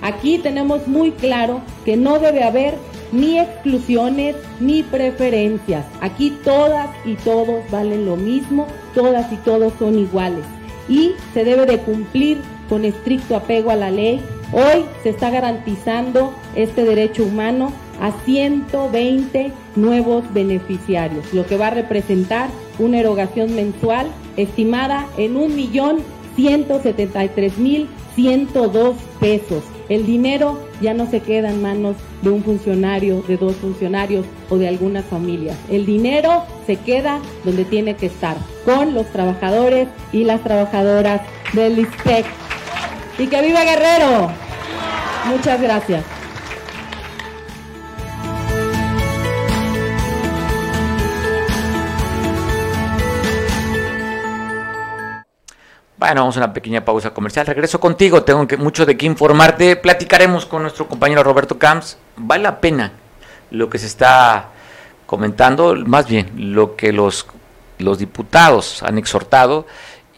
Aquí tenemos muy claro que no debe haber ni exclusiones ni preferencias. Aquí todas y todos valen lo mismo, todas y todos son iguales. Y se debe de cumplir con estricto apego a la ley. Hoy se está garantizando este derecho humano a 120 nuevos beneficiarios, lo que va a representar una erogación mensual estimada en 1.173.102 pesos. El dinero ya no se queda en manos de un funcionario, de dos funcionarios o de algunas familias. El dinero se queda donde tiene que estar, con los trabajadores y las trabajadoras del ISPEC. ¡Y que viva Guerrero! Muchas gracias. Bueno, vamos a una pequeña pausa comercial. Regreso contigo, tengo que, mucho de qué informarte. Platicaremos con nuestro compañero Roberto Camps. Vale la pena lo que se está comentando, más bien lo que los, los diputados han exhortado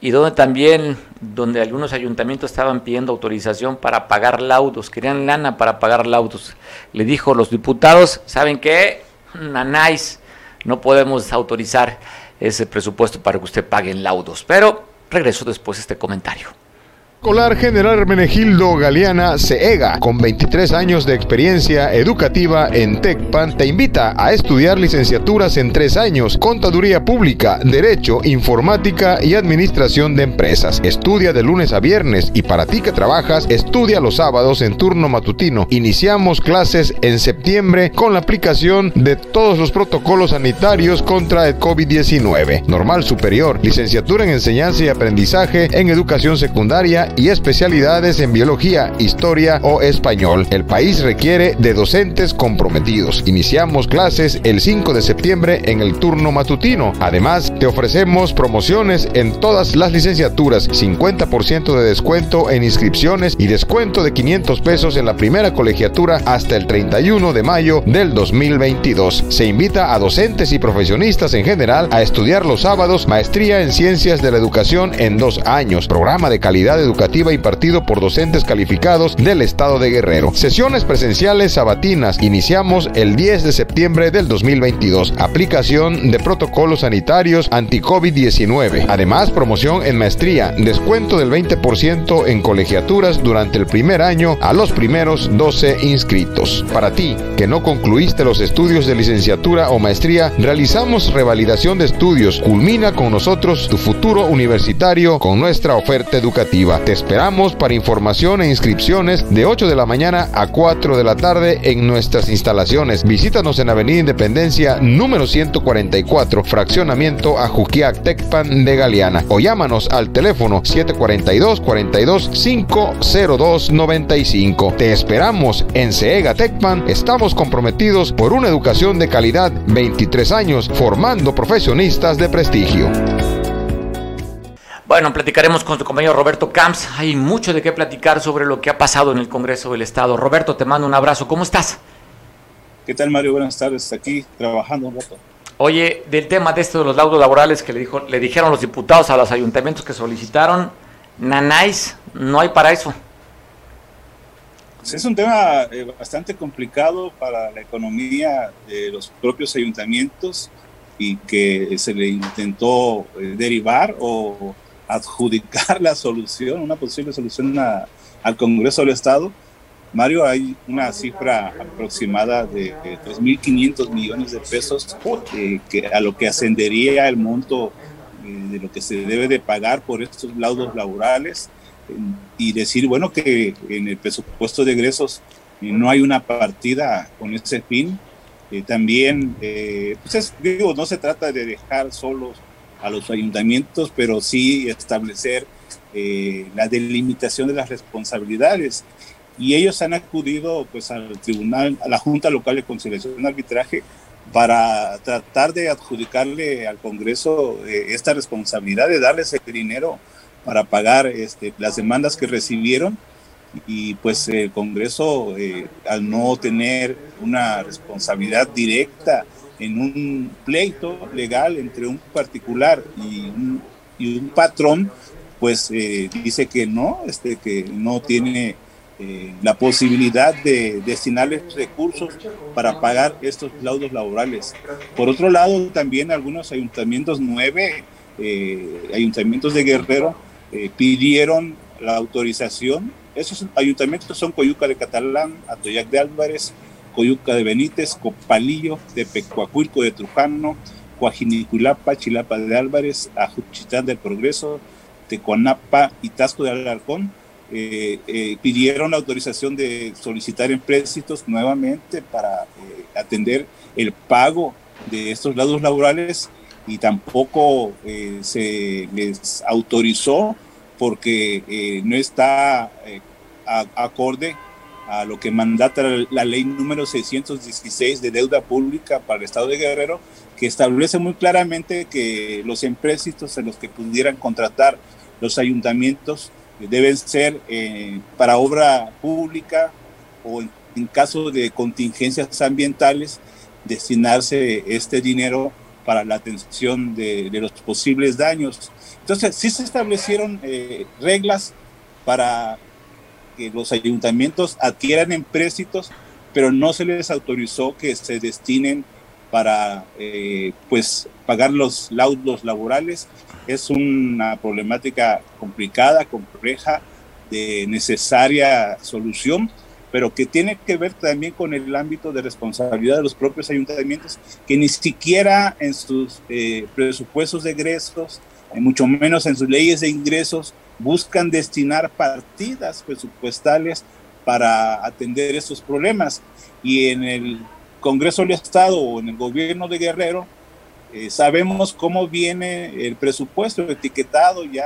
y donde también, donde algunos ayuntamientos estaban pidiendo autorización para pagar laudos, querían lana para pagar laudos. Le dijo los diputados, ¿saben qué? Nanáis, no podemos autorizar ese presupuesto para que usted pague en laudos. Pero Regreso después de este comentario. Escolar General Hermenegildo Galeana CEGA, con 23 años de experiencia educativa en TECPAN, te invita a estudiar licenciaturas en tres años, Contaduría Pública, Derecho, Informática y Administración de Empresas. Estudia de lunes a viernes y para ti que trabajas, estudia los sábados en turno matutino. Iniciamos clases en septiembre con la aplicación de todos los protocolos sanitarios contra el COVID-19. Normal Superior, licenciatura en Enseñanza y Aprendizaje en Educación Secundaria y especialidades en biología, historia o español. El país requiere de docentes comprometidos. Iniciamos clases el 5 de septiembre en el turno matutino. Además, te ofrecemos promociones en todas las licenciaturas, 50% de descuento en inscripciones y descuento de 500 pesos en la primera colegiatura hasta el 31 de mayo del 2022. Se invita a docentes y profesionistas en general a estudiar los sábados maestría en ciencias de la educación en dos años, programa de calidad educativa educativa impartido por docentes calificados del estado de Guerrero. Sesiones presenciales sabatinas. Iniciamos el 10 de septiembre del 2022. Aplicación de protocolos sanitarios anti-COVID-19. Además, promoción en maestría. Descuento del 20% en colegiaturas durante el primer año a los primeros 12 inscritos. Para ti, que no concluiste los estudios de licenciatura o maestría, realizamos revalidación de estudios. Culmina con nosotros tu futuro universitario con nuestra oferta educativa. Esperamos para información e inscripciones de 8 de la mañana a 4 de la tarde en nuestras instalaciones. Visítanos en Avenida Independencia número 144, fraccionamiento Ajuquiac, Tecpan de Galeana o llámanos al teléfono 742 42 502 95. Te esperamos en CEGA Tecpan. Estamos comprometidos por una educación de calidad 23 años formando profesionistas de prestigio. Bueno, platicaremos con tu compañero Roberto Camps. Hay mucho de qué platicar sobre lo que ha pasado en el Congreso del Estado. Roberto, te mando un abrazo. ¿Cómo estás? ¿Qué tal, Mario? Buenas tardes. Aquí trabajando un rato. Oye, del tema de esto de los laudos laborales que le, dijo, le dijeron los diputados a los ayuntamientos que solicitaron, nanáis, no hay para eso. Es un tema eh, bastante complicado para la economía de los propios ayuntamientos y que se le intentó eh, derivar o adjudicar la solución, una posible solución al Congreso del Estado. Mario, hay una cifra aproximada de, 3.500 millones de pesos eh, que, a lo que ascendería el monto de lo que se debe de pagar por estos laudos laborales y decir, bueno, que en el presupuesto de egresos eh, no hay una partida con ese fin. Eh, también, eh, pues digo, no se trata de dejar solos a los ayuntamientos, pero sí establecer la delimitación de las responsabilidades. Y ellos han acudido pues al tribunal, a la Junta Local de Conciliación y Arbitraje, para tratar de adjudicarle al Congreso esta responsabilidad de darles el dinero para pagar este, las demandas que recibieron y pues el Congreso eh, al no tener una responsabilidad directa en un pleito legal entre un particular y un, y un patrón, pues eh, dice que no, este, que no tiene eh, la posibilidad de destinarles recursos para pagar estos laudos laborales. Por otro lado, también algunos ayuntamientos, nueve ayuntamientos de Guerrero, eh, pidieron la autorización. Esos ayuntamientos son Coyuca de Catalán, Atoyac de Álvarez, Coyuca de Benítez, Copalillo, de Pecuacuilco de Trujano, Coajiniculapa, Chilapa de Álvarez, Ajuchitán del Progreso, Tecuanapa y Tasco de Alarcón. Eh, eh, pidieron la autorización de solicitar empréstitos nuevamente para atender el pago de estos lados laborales y tampoco eh, se les autorizó porque eh, no está eh, acorde a lo que mandata la ley número 616 de deuda pública para el Estado de Guerrero, que establece muy claramente que los empréstitos en los que pudieran contratar los ayuntamientos deben ser para obra pública o en caso de contingencias ambientales, destinarse este dinero para la atención de, los posibles daños. Entonces, sí se establecieron eh, reglas para que los ayuntamientos adquieran empréstitos, pero no se les autorizó que se destinen para eh, pues pagar los laudos laborales. Es una problemática complicada, compleja, de necesaria solución pero que tiene que ver también con el ámbito de responsabilidad de los propios ayuntamientos, que ni siquiera en sus eh, presupuestos de egresos, mucho menos en sus leyes de ingresos, buscan destinar partidas presupuestales para atender estos problemas. Y en el Congreso del Estado o en el gobierno de Guerrero, eh, sabemos cómo viene el presupuesto etiquetado ya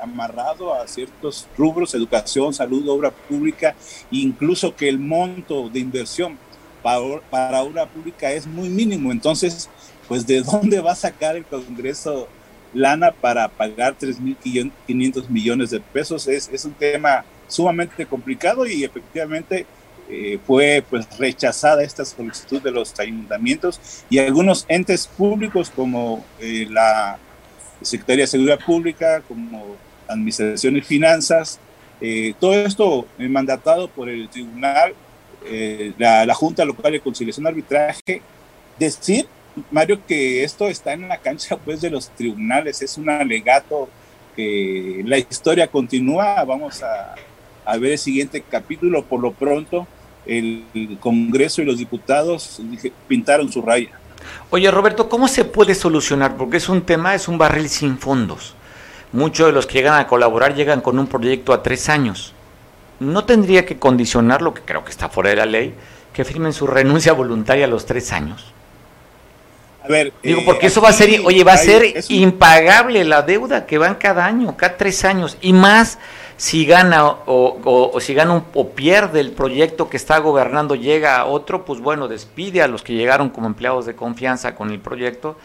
amarrado a ciertos rubros, educación, salud, obra pública, incluso que el monto de inversión para, para obra pública es muy mínimo. Entonces, pues de dónde va a sacar el Congreso lana para pagar 3.500 millones de pesos? Es, es un tema sumamente complicado y efectivamente eh, fue pues rechazada esta solicitud de los ayuntamientos y algunos entes públicos como eh, la Secretaría de Seguridad Pública, como Administración y Finanzas. Eh, todo esto mandatado por el Tribunal, eh, la, la, Junta Local de Conciliación y Arbitraje. Decir, Mario, que esto está en la cancha pues, de los tribunales, es un alegato que la historia continúa. Vamos a, a ver el siguiente capítulo. Por lo pronto, el Congreso y los diputados pintaron su raya. Oye, Roberto, ¿cómo se puede solucionar? Porque es un tema, es un barril sin fondos. Muchos de los que llegan a colaborar llegan con un proyecto a tres años. ¿No tendría que condicionar, lo que creo que está fuera de la ley, que firmen su renuncia voluntaria a los tres años? A ver, Digo, porque eso va a ser, oye, va a ser impagable la deuda que van cada año, cada tres años, y más si gana o, si gana o pierde el proyecto que está gobernando, llega a otro, pues bueno, despide a los que llegaron como empleados de confianza con el proyecto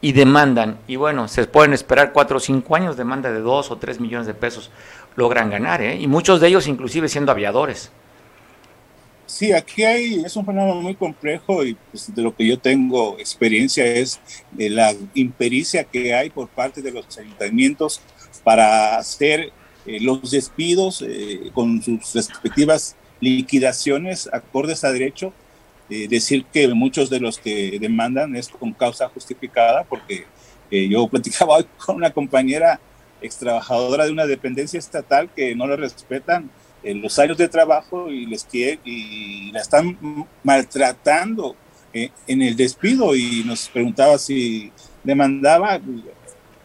y demandan. Y bueno, se pueden esperar cuatro o cinco años, demanda de dos o tres millones de pesos, logran ganar, ¿eh? Y muchos de ellos inclusive siendo aviadores. Sí, aquí hay, es un fenómeno muy complejo y pues, de lo que yo tengo experiencia es de la impericia que hay por parte de los ayuntamientos para hacer eh, los despidos eh, con sus respectivas liquidaciones acordes a derecho, eh, decir que muchos de los que demandan es con causa justificada, porque yo platicaba hoy con una compañera ex trabajadora de una dependencia estatal que no le respetan los años de trabajo y les quiere, y la están maltratando en el despido y nos preguntaba si demandaba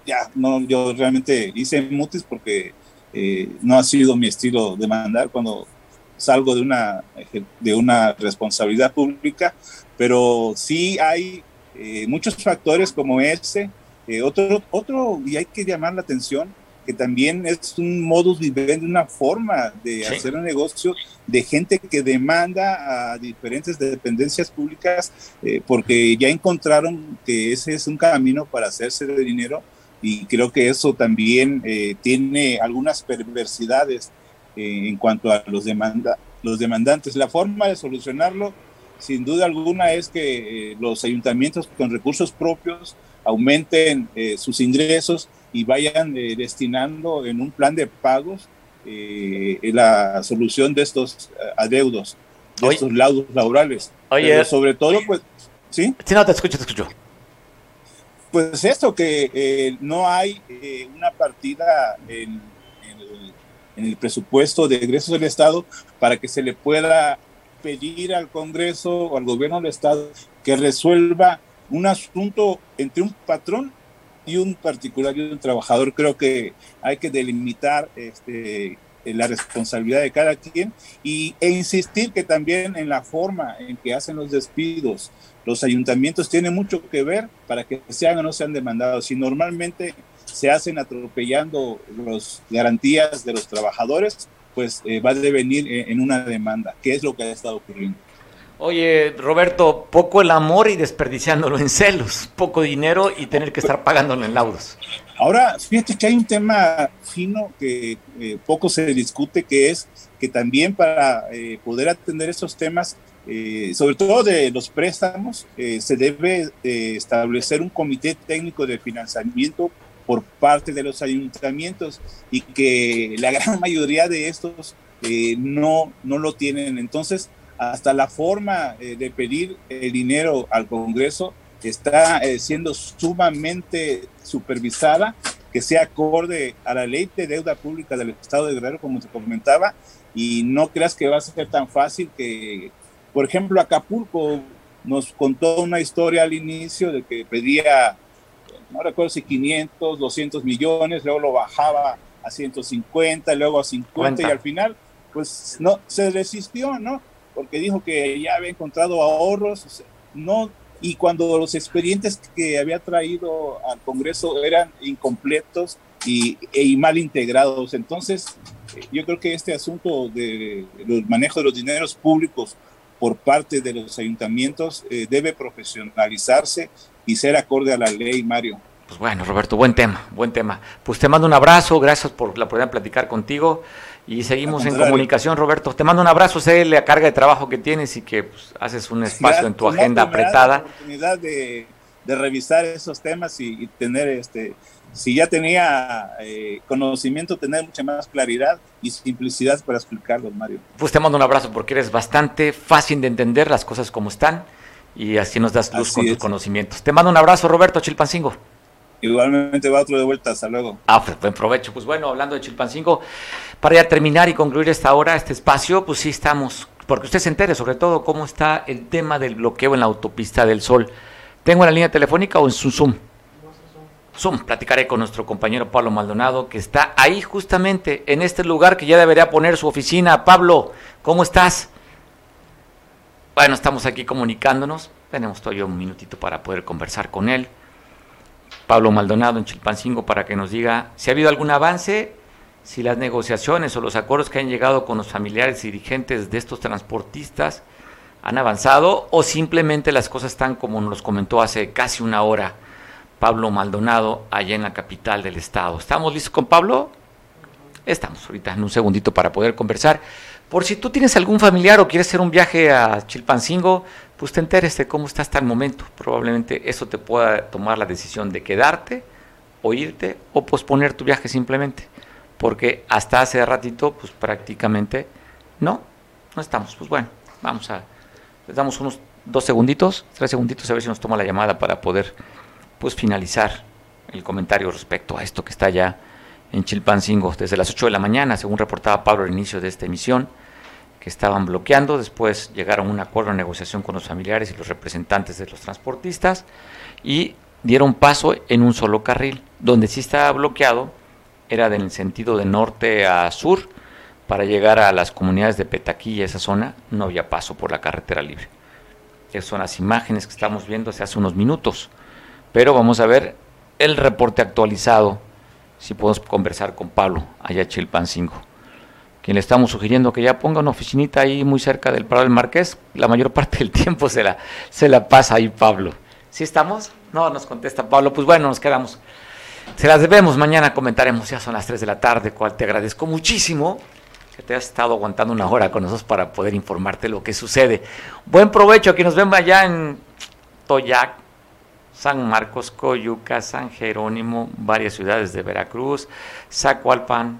ya no yo realmente hice mutis porque eh, no ha sido mi estilo de mandar cuando salgo de una, de una responsabilidad pública, pero sí hay eh, muchos factores como ese. Eh, otro, otro, y hay que llamar la atención, que también es un modus vivendi, una forma de hacer un negocio de gente que demanda a diferentes dependencias públicas porque ya encontraron que ese es un camino para hacerse de dinero y creo que eso también eh, tiene algunas perversidades eh, en cuanto a los, demanda, los demandantes. La forma de solucionarlo, sin duda alguna, es que eh, los ayuntamientos con recursos propios aumenten sus ingresos y vayan destinando en un plan de pagos la solución de estos adeudos, de estos laudos laborales. Oye, sobre todo, pues, ¿sí? Sí, no, te escucho, te escucho pues esto, que eh, no hay eh, una partida en, el, presupuesto de egresos del Estado para que se le pueda pedir al Congreso o al gobierno del Estado que resuelva un asunto entre un patrón y un particular y un trabajador. Creo que hay que delimitar este, la responsabilidad de cada quien y, e insistir que también en la forma en que hacen los despidos, los ayuntamientos tienen mucho que ver para que sean o no sean demandados. Si normalmente se hacen atropellando las garantías de los trabajadores, pues eh, va a devenir en una demanda, que es lo que ha estado ocurriendo. Oye, Roberto, poco el amor y desperdiciándolo en celos, poco dinero y tener que estar pagándolo en laudos. Ahora, fíjate que hay un tema fino que eh, poco se discute, que es que también para eh, poder atender estos temas eh, sobre todo de los préstamos, eh, se debe establecer un comité técnico de financiamiento por parte de los ayuntamientos y que la gran mayoría de estos no, no lo tienen. Entonces, hasta la forma de pedir el dinero al Congreso está siendo sumamente supervisada, que sea acorde a la ley de deuda pública del Estado de Guerrero, como se comentaba, y no creas que va a ser tan fácil que por ejemplo, Acapulco nos contó una historia al inicio de que pedía, no recuerdo si 500, 200 millones, luego lo bajaba a 150, luego a 50 y al final, pues no, se resistió, ¿no? Porque dijo que ya había encontrado ahorros, no, y cuando los expedientes que había traído al Congreso eran incompletos y, y mal integrados. Entonces, yo creo que este asunto del manejo de los dineros públicos por parte de los ayuntamientos eh, debe profesionalizarse y ser acorde a la ley, Mario. Pues bueno, Roberto, buen tema, buen tema. Pues te mando un abrazo, gracias por la oportunidad de platicar contigo y seguimos en comunicación, Roberto. Te mando un abrazo, sé la carga de trabajo que tienes y que pues, haces un espacio en tu agenda apretada. La oportunidad de, revisar esos temas y, tener este si ya tenía eh, conocimiento, tener mucha más claridad y simplicidad para explicarlo, Mario. Pues te mando un abrazo porque eres bastante fácil de entender las cosas como están y así nos das luz con tus conocimientos. Te mando un abrazo, Roberto Chilpancingo. Igualmente va otro de vuelta, hasta luego. Ah, pues buen provecho. Pues bueno, hablando de Chilpancingo, para ya terminar y concluir esta hora, este espacio, pues sí estamos, porque usted se entere sobre todo cómo está el tema del bloqueo en la autopista del Sol. ¿Tengo en la línea telefónica o en su Zoom? Zoom, platicaré con nuestro compañero Pablo Maldonado, que está ahí justamente en este lugar que ya debería poner su oficina. Pablo, ¿cómo estás? Bueno, estamos aquí comunicándonos. Tenemos todavía un minutito para poder conversar con él. Pablo Maldonado en Chilpancingo para que nos diga si ha habido algún avance, si las negociaciones o los acuerdos que han llegado con los familiares y dirigentes de estos transportistas han avanzado o simplemente las cosas están como nos comentó hace casi una hora Pablo Maldonado allá en la capital del estado. ¿Estamos listos con Pablo? Estamos ahorita en un segundito para poder conversar. Por si tú tienes algún familiar o quieres hacer un viaje a Chilpancingo, pues te enteres de cómo está hasta el momento. Probablemente eso te pueda tomar la decisión de quedarte o irte o posponer tu viaje simplemente. Porque hasta hace ratito, pues prácticamente no, no estamos. Pues bueno, vamos a, les damos unos dos segunditos, tres segunditos a ver si nos toma la llamada para poder pues finalizar el comentario respecto a esto que está ya en Chilpancingo desde las 8 de la mañana, según reportaba Pablo al inicio de esta emisión, que estaban bloqueando, después llegaron a un acuerdo de negociación con los familiares y los representantes de los transportistas y dieron paso en un solo carril, donde sí estaba bloqueado era en el sentido de norte a sur, para llegar a las comunidades de Petaquilla, esa zona, no había paso por la carretera libre. Esas son las imágenes que estamos viendo hace unos minutos, pero vamos a ver el reporte actualizado si podemos conversar con Pablo, allá en Chilpancingo, quien le estamos sugiriendo que ya ponga una oficinita ahí muy cerca del Prado del Marqués, la mayor parte del tiempo se la, se la pasa ahí Pablo. ¿Sí estamos? No, nos contesta Pablo, pues bueno, nos quedamos. Se las debemos, mañana comentaremos, ya son las 3 de la tarde, cual te agradezco muchísimo que te has estado aguantando una hora con nosotros para poder informarte lo que sucede. Buen provecho, que nos ven allá en Toyac, San Marcos, Coyuca, San Jerónimo, varias ciudades de Veracruz, Zacualpan,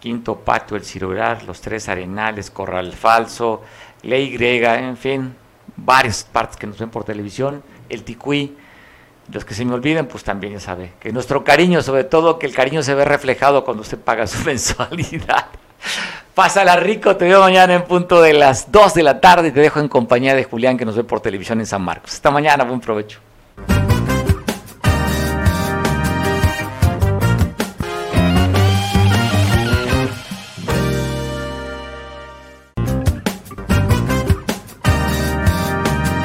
Quinto Patio, El Cirurar, Los Tres Arenales, Corral Falso, La Y, en fin, varias partes que nos ven por televisión, el Ticuí, los que se me olviden, pues también ya sabe que nuestro cariño, sobre todo que el cariño se ve reflejado cuando usted paga su mensualidad. Pásala rico, te veo mañana en punto de las 2 de la tarde y te dejo en compañía de Julián que nos ve por televisión en San Marcos. Hasta mañana, buen provecho. Bye.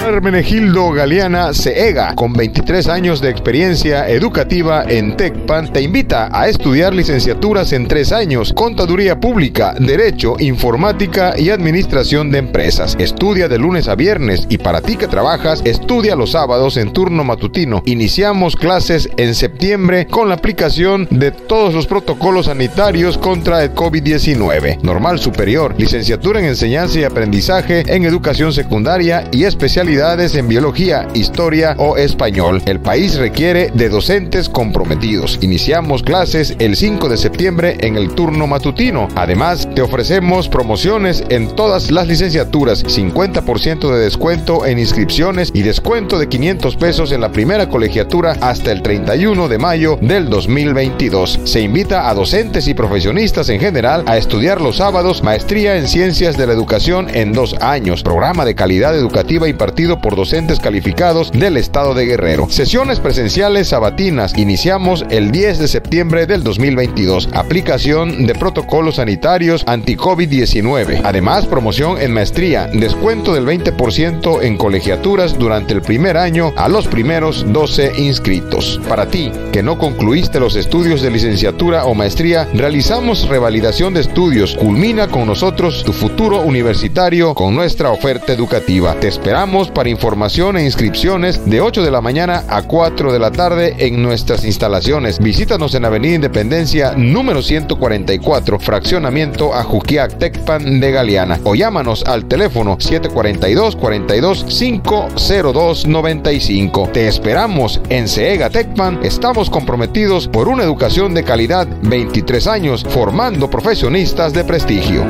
Hermenegildo Galeana CEGA, con 23 años de experiencia educativa en TECPAN, te invita a estudiar licenciaturas en tres años, Contaduría Pública, Derecho, Informática y Administración de Empresas. Estudia de lunes a viernes y para ti que trabajas, estudia los sábados en turno matutino. Iniciamos clases en septiembre con la aplicación de todos los protocolos sanitarios contra el COVID-19. Normal superior, licenciatura en enseñanza y aprendizaje en educación secundaria y especialidad en biología, historia o español. El país requiere de docentes comprometidos. Iniciamos clases el 5 de septiembre en el turno matutino. Además, te ofrecemos promociones en todas las licenciaturas, 50% de descuento en inscripciones y descuento de 500 pesos en la primera colegiatura hasta el 31 de mayo del 2022. Se invita a docentes y profesionistas en general a estudiar los sábados maestría en ciencias de la educación en dos años, programa de calidad educativa impartido por docentes calificados del estado de Guerrero. Sesiones presenciales sabatinas. Iniciamos el 10 de septiembre del 2022. Aplicación de protocolos sanitarios anti-COVID-19. Además, promoción en maestría. Descuento del 20% en colegiaturas durante el primer año a los primeros 12 inscritos. Para ti, que no concluiste los estudios de licenciatura o maestría, realizamos revalidación de estudios. Culmina con nosotros tu futuro universitario con nuestra oferta educativa. Te esperamos para información e inscripciones de 8 de la mañana a 4 de la tarde en nuestras instalaciones. Visítanos en Avenida Independencia número 144, fraccionamiento Ajuquiac, Tecpan de Galeana o llámanos al teléfono 742 42 502 95. Te esperamos en CEGA Tecpan. Estamos comprometidos por una educación de calidad 23 años formando profesionistas de prestigio.